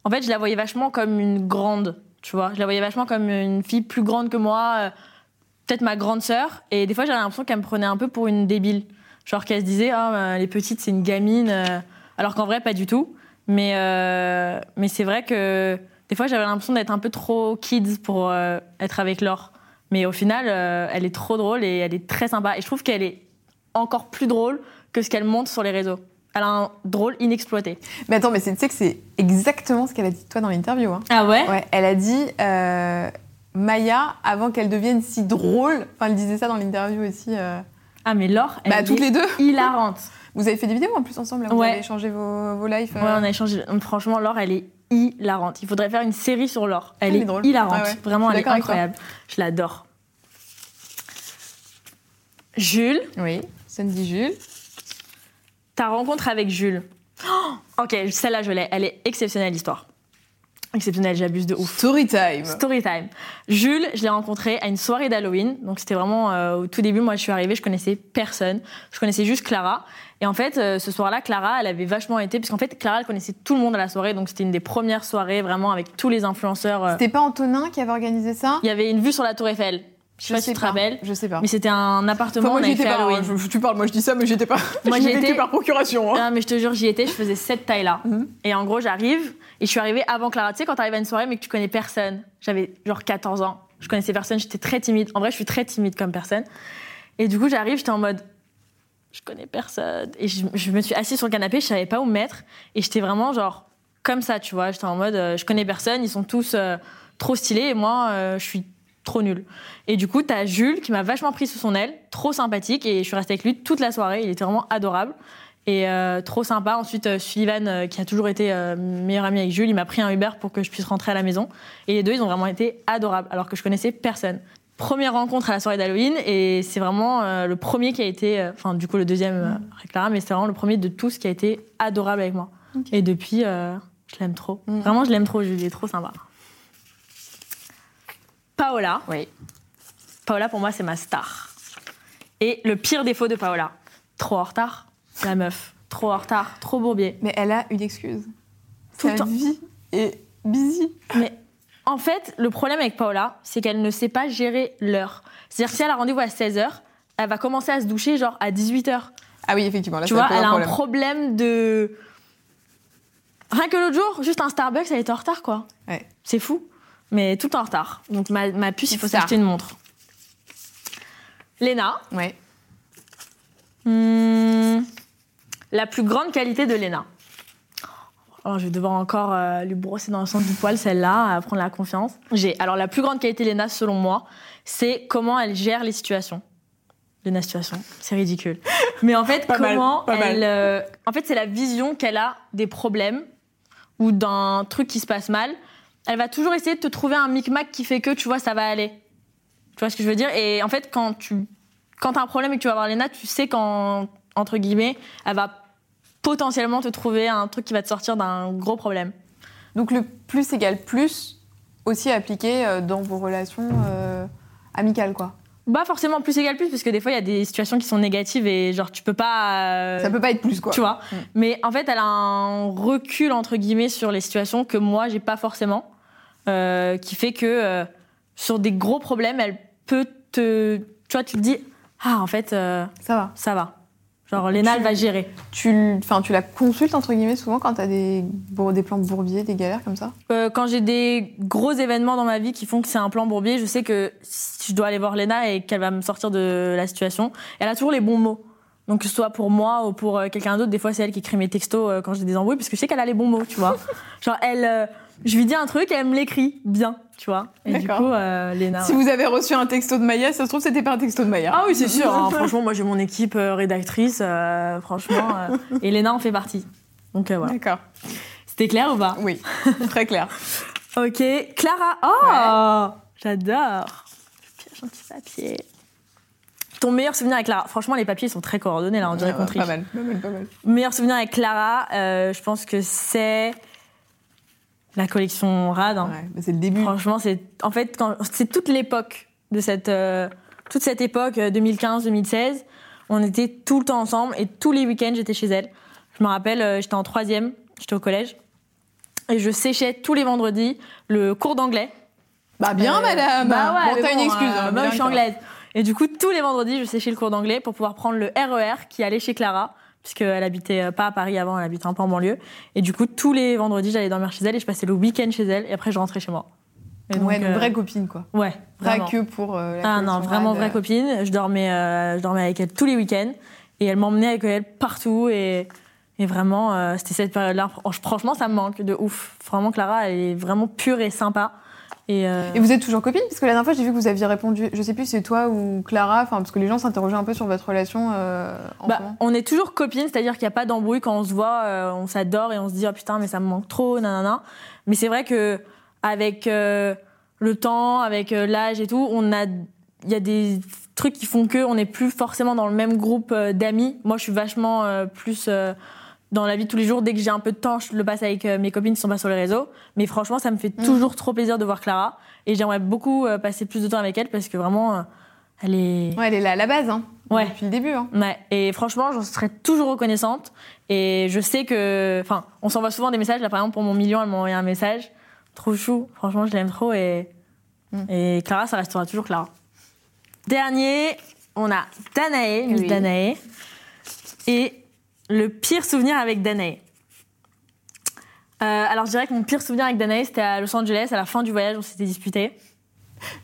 en fait, je la voyais vachement comme une grande, tu vois. Je la voyais vachement comme une fille plus grande que moi, euh, peut-être ma grande sœur. Et des fois, j'avais l'impression qu'elle me prenait un peu pour une débile. Genre qu'elle se disait, ah, bah, les petites, c'est une gamine. euh, alors qu'en vrai, pas du tout. Mais, mais c'est vrai que des fois, j'avais l'impression d'être un peu trop kids pour être avec Laure. Mais au final, elle est trop drôle et elle est très sympa. Et je trouve qu'elle est encore plus drôle que ce qu'elle montre sur les réseaux. Elle a un drôle inexploité. Mais attends, mais tu sais que c'est exactement ce qu'elle a dit de toi dans l'interview. Hein. Ah ouais? Ouais, elle a dit euh, Maya, avant qu'elle devienne si drôle, enfin, elle disait ça dans l'interview aussi. euh, Ah mais Laure, elle bah, toutes est les deux. hilarante. Vous avez fait des vidéos en plus ensemble, là, vous Ouais. avez échangé vos, vos lives. euh, Ouais, on a échangé. Franchement, Laure, elle est hilarante. Il faudrait faire une série sur Laure. Elle Elle est est, drôle. hilarante. Ah ouais. Vraiment, elle est toi. incroyable. Je l'adore. Jules, Oui, Sandy Jules. ta rencontre avec Jules. Oh, ok, celle-là, je l'ai. Elle est exceptionnelle, l'histoire. Exceptionnelle, j'abuse de ouf. Story time. Story time. Jules, je l'ai rencontré à une soirée d'Halloween. Donc c'était vraiment euh, au tout début. Moi, je suis arrivée, je connaissais personne. Je connaissais juste Clara. Et en fait, euh, ce soir-là, Clara, elle avait vachement été, parce qu'en fait, Clara, elle connaissait tout le monde à la soirée. Donc c'était une des premières soirées vraiment avec tous les influenceurs. euh. C'était pas Antonin qui avait organisé ça? Il y avait une vue sur la Tour Eiffel. Je sais pas si tu te rappelles. Je sais pas. Mais c'était un appartement. Enfin, moi j'étais fait pas. Hein, je- tu parles, moi je dis ça, mais j'étais pas. Moi, J'y j'y étais étais- par procuration. hein. Non, mais je te jure, j'y étais, je faisais cette taille-là. Mhm. Et en gros, j'arrive, et je suis arrivée avant Clara. Tu sais, quand t'arrives à une soirée, mais que tu connais personne. J'avais genre 14 ans. Je connaissais personne, j'étais très timide. En vrai, je suis très timide comme personne. Et du coup, j'arrive, j'étais en mode, je connais personne. Et je, je me suis assise sur le canapé, je savais pas où me mettre. Et j'étais vraiment genre comme ça, tu vois. J'étais en mode, euh, je connais personne, ils sont tous euh, trop stylés et moi, euh, je suis trop nulle. Et du coup, t'as Jules qui m'a vachement pris sous son aile, trop sympathique, et je suis restée avec lui toute la soirée. Il était vraiment adorable et euh, trop sympa. Ensuite, euh, Sullivan, euh, qui a toujours été euh, meilleur ami avec Jules, il m'a pris un Uber pour que je puisse rentrer à la maison. Et les deux, ils ont vraiment été adorables, alors que je connaissais personne. Première rencontre à la soirée d'Halloween, et c'est vraiment le premier qui a été, enfin du coup le deuxième euh, avec Clara, mais c'est vraiment le premier de tous qui a été adorable avec moi. Et depuis, je l'aime trop. Mm. Vraiment, je l'aime trop, Jules, il est trop sympa. Paola. Oui. Paola, pour moi, c'est ma star. Et le pire défaut de Paola, trop en retard. La meuf, trop en retard, trop bourbier. Mais elle a une excuse. Tout le temps. vie est busy. Mais en fait, le problème avec Paola, c'est qu'elle ne sait pas gérer l'heure. C'est-à-dire que si elle a rendez-vous à 16h, elle va commencer à se doucher genre à 18h. Ah oui, effectivement. Là, Tu vois, elle a un problème. problème de... Rien que l'autre jour, juste un Starbucks, elle était en retard, quoi. Ouais. C'est fou. Mais tout en retard. Donc ma, ma puce, il faut s'acheter une montre. Léna. Ouais. Hmm, la plus grande qualité de Léna. Alors, je vais devoir encore euh, lui brosser dans le sens du poil, celle-là, à prendre la confiance. J'ai, alors, la plus grande qualité de Léna, selon moi, c'est comment elle gère les situations. Léna situation, c'est ridicule. Mais en fait, Pas mal, comment mal. elle. euh, en fait, c'est la vision qu'elle a des problèmes ou d'un truc qui se passe mal. Elle va toujours essayer de te trouver un micmac qui fait que, tu vois, ça va aller. Tu vois ce que je veux dire? Et en fait, quand tu quand t'as un problème et que tu vas voir Léna, tu sais qu'en entre guillemets, elle va potentiellement te trouver un truc qui va te sortir d'un gros problème. Donc le plus égale plus aussi appliqué euh, dans vos relations euh, amicales, quoi. Bah forcément plus égal plus parce que des fois il y a des situations qui sont négatives et genre tu peux pas euh, Ça peut pas être plus, quoi. tu vois? Mm. Mais en fait, elle a un recul entre guillemets sur les situations que moi j'ai pas forcément, euh, qui fait que euh, sur des gros problèmes, elle peut te, tu vois, tu te dis ah en fait euh, Ça va. ça va. Genre Léna elle va gérer. Tu, enfin, tu la consultes entre guillemets souvent quand t'as des, bour- des plans bourbiers, des galères comme ça? Euh, quand j'ai des gros événements dans ma vie qui font que c'est un plan bourbier, je sais que si je dois aller voir Léna et qu'elle va me sortir de la situation, elle a toujours les bons mots. Donc que ce soit pour moi ou pour euh, quelqu'un d'autre, des fois c'est elle qui écrit mes textos quand j'ai des embrouilles parce que je sais qu'elle a les bons mots, tu vois. Genre elle, euh, je lui dis un truc et elle me l'écrit bien, tu vois. Et du coup, euh, Léna. Si ouais. vous avez reçu un texto de Maya, ça se trouve c'était pas un texto de Maya. Ah oui, c'est sûr. hein. Franchement, moi j'ai mon équipe euh, rédactrice, euh, franchement, et Léna en fait partie. Donc voilà. D'accord. C'était clair ou pas? Oui, très clair. Ok, Clara. Oh, j'adore. Je un petit papier. Ton meilleur souvenir avec Clara? Franchement, les papiers sont très coordonnés là, on dirait Ah, qu'on triche. pas mal, pas mal, pas mal. Meilleur souvenir avec Clara, je pense que c'est la collection Rad. hein. Ouais, c'est le début. Franchement, c'est en fait quand c'est toute l'époque de cette euh, toute cette époque 2015-2016. On était tout le temps ensemble et tous les week-ends j'étais chez elle. Je me rappelle, euh, j'étais en troisième, j'étais au collège et je séchais tous les vendredis le cours d'anglais. Bah bien, Euh, madame. Bah ouais, bon, t'as une excuse. euh, hein, bah, je suis anglaise. Et du coup, tous les vendredis, je séchais le cours d'anglais pour pouvoir prendre le RER qui allait chez Clara, puisqu'elle habitait euh, pas à Paris avant, elle habitait un peu en banlieue. Et du coup, tous les vendredis, j'allais dormir chez elle et je passais le week-end chez elle et après, je rentrais chez moi. Et Ouais, une euh, vraie copine, quoi. Ouais, Pas vraiment. que pour euh, la Ah non, vraiment vraie euh, copine. Je dormais, euh, je dormais avec elle tous les week-ends et elle m'emmenait avec elle partout et, et vraiment, euh, c'était cette période-là. Fr- Franchement, ça me manque de ouf. Vraiment, Clara, elle est vraiment pure et sympa. Et, euh, Et vous êtes toujours copine Parce que la dernière fois, j'ai vu que vous aviez répondu, je sais plus si c'est toi ou Clara, enfin, parce que les gens s'interrogeaient un peu sur votre relation euh, en Bah, on est toujours copines, c'est-à-dire qu'il n'y a pas d'embrouille quand on se voit, euh, on s'adore et on se dit oh putain mais ça me manque trop, nanana. Mais c'est vrai que avec le temps, avec l'âge et tout, on a, il y a des trucs qui font que on n'est plus forcément dans le même groupe d'amis. Moi, je suis vachement plus dans la vie de tous les jours. Dès que j'ai un peu de temps, je le passe avec euh, mes copines qui sont pas sur les réseaux. Mais franchement, ça me fait toujours trop plaisir de voir Clara et j'aimerais beaucoup euh, passer plus de temps avec elle parce que vraiment, euh, elle est Ouais, elle est là à la base, hein. Ouais. Depuis le début, hein. Ouais, et franchement, j'en serais toujours reconnaissante. Et je sais que. Enfin, on s'envoie souvent des messages. Là, par exemple, pour mon million, elle m'a envoyé un message. Trop chou. Franchement, je l'aime trop. Et, Mm. et Clara, ça restera toujours Clara. Dernier, on a Danae, Miss Oui. Danae. Et le pire souvenir avec Danae. Euh, alors, je dirais que mon pire souvenir avec Danae, c'était à Los Angeles, à la fin du voyage, on s'était disputé.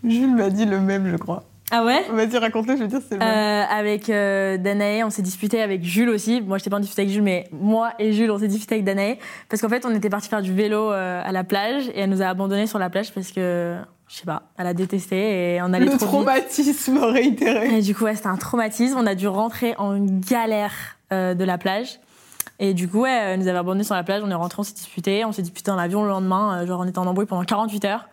Jules m'a dit le même, je crois. Ah ouais? Vas-y, raconte-le, je veux dire, c'est le euh, Avec euh, Danae, on s'est disputé avec Jules aussi. Moi, je pas en disputé avec Jules, mais moi et Jules, on s'est disputé avec Danae. Parce qu'en fait, on était parti faire du vélo euh, à la plage et elle nous a abandonnés sur la plage parce que, je sais pas, elle a détesté et on allait le trop vite. traumatisme réitéré. Et du coup, ouais, c'était un traumatisme. On a dû rentrer en galère de la plage. Et du coup, ouais, elle nous avait abandonnés sur la plage. On est rentré, on s'est disputé. On s'est disputé dans l'avion le lendemain. euh, genre, on était en embrouille pendant 48 heures.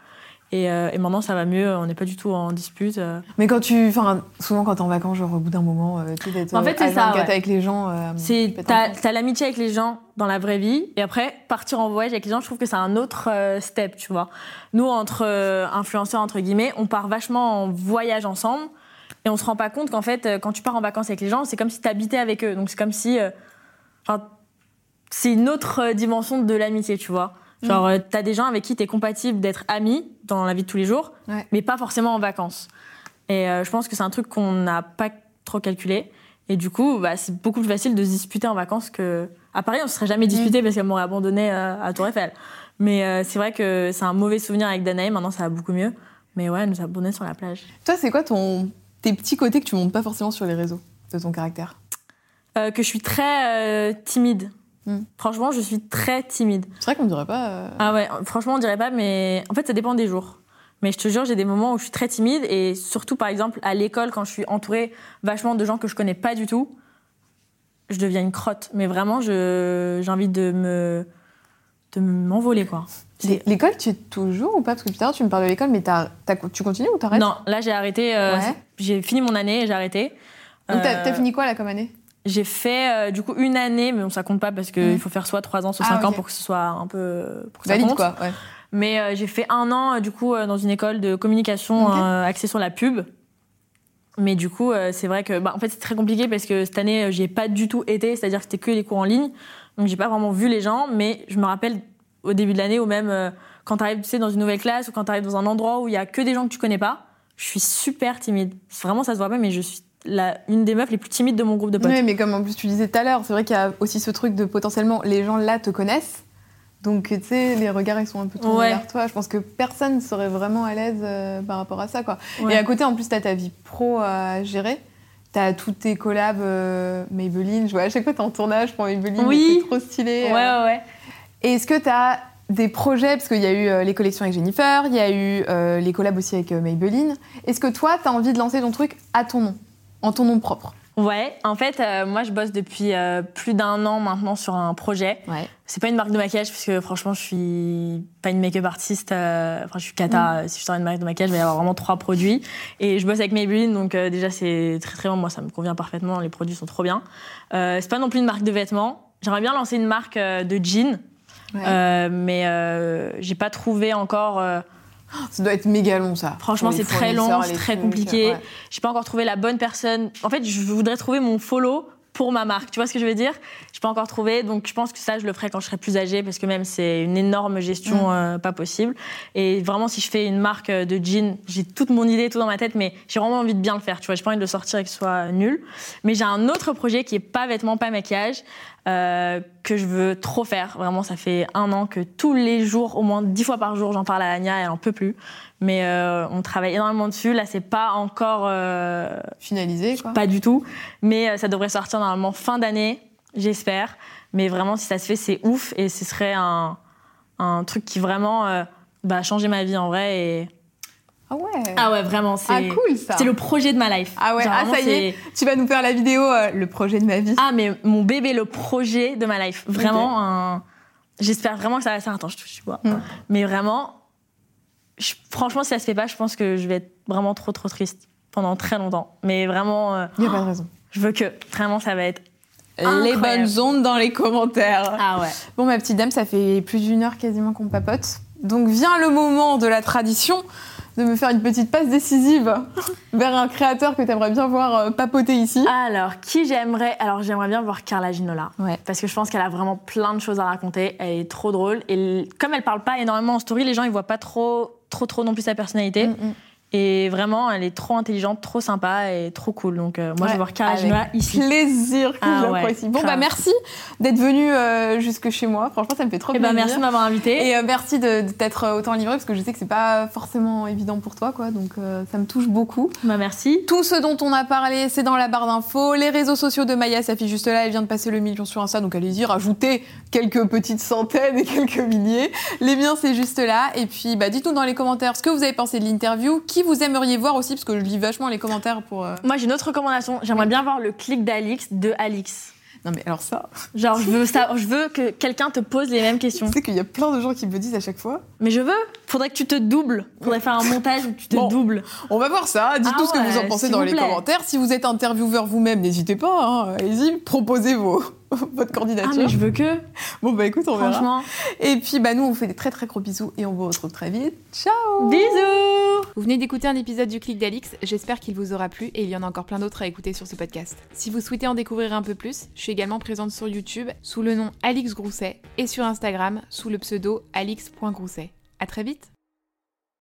Et, euh, et maintenant, ça va mieux. On n'est pas du tout en dispute. euh. Mais quand tu. Enfin, souvent quand t'es en vacances, genre au bout d'un moment, euh, tu d'être En fait, euh, c'est ça, H24 ouais. avec les gens. euh, C'est t'as l'amitié avec les gens dans la vraie vie et après partir en voyage avec les gens, je trouve que c'est un autre euh, step, tu vois. Nous entre euh, influenceurs entre guillemets, on part vachement en voyage ensemble et on se rend pas compte qu'en fait euh, quand tu pars en vacances avec les gens, c'est comme si tu habitais avec eux. Donc c'est comme si euh, c'est une autre euh, dimension de l'amitié, tu vois. Genre euh, t'as des gens avec qui t'es compatible d'être ami dans la vie de tous les jours, Ouais. mais pas forcément en vacances. Et euh, je pense que c'est un truc qu'on n'a pas trop calculé. Et du coup, bah, c'est beaucoup plus facile de se disputer en vacances que. À Paris, on ne se serait jamais disputé parce qu'elle m'aurait abandonné euh, à Tour Eiffel. Mais euh, c'est vrai que c'est un mauvais souvenir avec Danae. Maintenant, ça va beaucoup mieux. Mais ouais, elle nous a abandonnés sur la plage. Toi, c'est quoi ton... tes petits côtés que tu montes pas forcément sur les réseaux de ton caractère Euh, que je suis très euh, timide. Hmm. Franchement, je suis très timide. C'est vrai qu'on dirait pas. euh, Ah ouais, franchement, on dirait pas, mais en fait, ça dépend des jours. Mais je te jure, j'ai des moments où je suis très timide et surtout, par exemple, à l'école, quand je suis entourée vachement de gens que je connais pas du tout, je deviens une crotte. Mais vraiment, je, j'ai envie de me, de m'envoler, quoi. L'é- L'école, tu es toujours ou pas? Parce que plus tard, tu me parles de l'école, mais tu continues ou t'arrêtes? Non, là, j'ai arrêté. euh, Ouais. J'ai fini mon année et j'ai arrêté. Donc, t'as Euh, t'as fini quoi là comme année? J'ai fait euh, du coup une année, mais bon, ça compte pas parce qu'il Mm. faut faire soit 3 ans, soit Ah, 5 ans pour que ce soit un peu. Pour que ça Valide compte. quoi, ouais. Mais euh, j'ai fait un an, euh, du coup, euh, dans une école de communication euh, axée sur la pub. Mais du coup, euh, c'est vrai que, bah, en fait, c'est très compliqué parce que cette année, euh, j'y ai pas du tout été, c'est-à-dire que c'était que les cours en ligne. Donc, j'ai pas vraiment vu les gens, mais je me rappelle au début de l'année ou même euh, quand t'arrives, tu sais, dans une nouvelle classe ou quand t'arrives dans un endroit où il y a que des gens que tu connais pas, je suis super timide. Vraiment, ça se voit pas, mais je suis la, une des meufs les plus timides de mon groupe de potes. Ouais, mais comme en plus tu disais tout à l'heure, c'est vrai qu'il y a aussi ce truc de potentiellement les gens là te connaissent. Donc, tu sais, les regards ils sont un peu tournés Ouais. vers toi. Je pense que personne ne serait vraiment à l'aise euh, par rapport à ça, quoi. Ouais. Et à côté, en plus, t'as ta vie pro à gérer. T'as tous tes collabs euh, Maybelline. Je vois à chaque fois t'es en tournage pour Maybelline. Oui. C'est trop stylé. Ouais, euh. ouais, ouais. Et est-ce que t'as des projets Parce qu'il y a eu euh, les collections avec Jennifer, il y a eu euh, les collabs aussi avec euh, Maybelline. Est-ce que toi, t'as envie de lancer ton truc à ton nom En ton nom propre? Ouais, en fait, euh, moi, je bosse depuis euh, plus d'un an maintenant sur un projet. Ouais. C'est pas une marque de maquillage parce que franchement, je suis pas une make-up artiste. euh, Enfin, je suis cata. euh, Si je sors une marque de maquillage, il va y avoir vraiment trois produits. Et je bosse avec Maybelline, donc déjà c'est très très bon. Moi, ça me convient parfaitement. Les produits sont trop bien. C'est pas non plus une marque de vêtements. J'aimerais bien lancer une marque de jeans, Ouais. euh, mais euh, j'ai pas trouvé encore. euh, Ça doit être méga long, ça. Franchement, c'est très long, c'est très compliqué. ouais. J'ai pas encore trouvé la bonne personne. En fait, je voudrais trouver mon follow pour ma marque. Tu vois ce que je veux dire? Je pas encore trouvé, donc je pense que ça, je le ferai quand je serai plus âgée parce que même c'est une énorme gestion Mm. euh, pas possible. Et vraiment, si je fais une marque de jean, j'ai toute mon idée, tout dans ma tête, mais j'ai vraiment envie de bien le faire. Tu vois, j'ai pas envie de le sortir et que ce soit nul. Mais j'ai un autre projet qui est pas vêtements, pas maquillage. Euh, que je veux trop faire. Vraiment, ça fait un an que tous les jours, au moins dix fois par jour, j'en parle à Anya, elle en peut plus. Mais euh, on travaille énormément dessus. Là, c'est pas encore euh, Finalisé, quoi. pas du tout, mais euh, ça devrait sortir normalement fin d'année, j'espère. Mais vraiment, si ça se fait, c'est ouf et ce serait un, un truc qui vraiment bah, changer ma vie en vrai. Et... Ah ouais. Ah ouais, vraiment, c'est Ah, cool, ça. c'est le projet de ma life. Ah ouais, Genre, ah, vraiment, ça y est. Tu vas nous faire la vidéo, euh, le projet de ma vie. Ah, mais mon bébé, le projet de ma life. Vraiment, un... j'espère vraiment que ça va faire. Attends, je touche du bois. Mm. Mais vraiment, je- franchement, si ça se fait pas, je pense que je vais être vraiment trop, trop triste pendant très longtemps. Mais vraiment, euh, Il n'y a pas de raison. je veux que vraiment ça va être. Les Incroyable. bonnes ondes dans les commentaires. Ah ouais. Bon, ma petite dame, ça fait plus d'une heure quasiment qu'on papote. Donc vient le moment de la tradition de me faire une petite passe décisive vers un créateur que tu aimerais bien voir euh, papoter ici. Alors, qui j'aimerais Alors, j'aimerais bien voir Carla Ginola. Ouais. Parce que je pense qu'elle a vraiment plein de choses à raconter. Elle est trop drôle. Et comme elle parle pas énormément en story, les gens ils voient pas trop, trop, trop non plus sa personnalité. Mm, mm. Et vraiment, elle est trop intelligente, trop sympa et trop cool. Donc, euh, moi, je vais voir Karajima Avec ici. Plaisir que Ah ouais, j'apprécie. Bon, bah merci d'être venu euh, jusque chez moi. Franchement, ça me fait trop Et plaisir. ben, merci de m'avoir invité. Et euh, merci de, de t'être autant livré parce que je sais que c'est pas forcément évident pour toi, quoi. Donc ça me touche beaucoup. Bah, merci. Tout ce dont on a parlé, c'est dans la barre d'infos. Les réseaux sociaux de Maya s'affichent juste là. Elle vient de passer le million sur Insta, donc allez-y, rajoutez quelques petites centaines et quelques milliers. Les miens, c'est juste là. Et puis, bah, dites-nous dans les commentaires ce que vous avez pensé de l'interview, qui vous aimeriez voir aussi, parce que je lis vachement les commentaires pour. euh, Moi, j'ai une autre recommandation. J'aimerais bien voir le clic d'Alix de Alix. Non, mais alors ça, Genre, je veux, ça, je veux que quelqu'un te pose les mêmes questions. tu sais qu'il y a plein de gens qui me disent à chaque fois. Mais je veux. Faudrait que tu te doubles. Faudrait faire un montage où tu te Bon. doubles. On va voir ça. Dites Ah tout ce que vous en pensez s'il dans vous les plaît. commentaires. Si vous êtes intervieweur vous-même, n'hésitez pas. hein. Allez-y, proposez vos, votre Ah, candidature. mais je veux que. Bon, bah écoute, on verra. Franchement. Et puis, bah, nous, on vous fait des très très gros bisous et on vous retrouve très vite. Ciao Bisous Vous venez d'écouter un épisode du Clic d'Alix. J'espère qu'il vous aura plu et il y en a encore plein d'autres à écouter sur ce podcast. Si vous souhaitez en découvrir un peu plus, je suis également présente sur YouTube sous le nom Alix Grousset et sur Instagram sous le pseudo alix.grousset. À très vite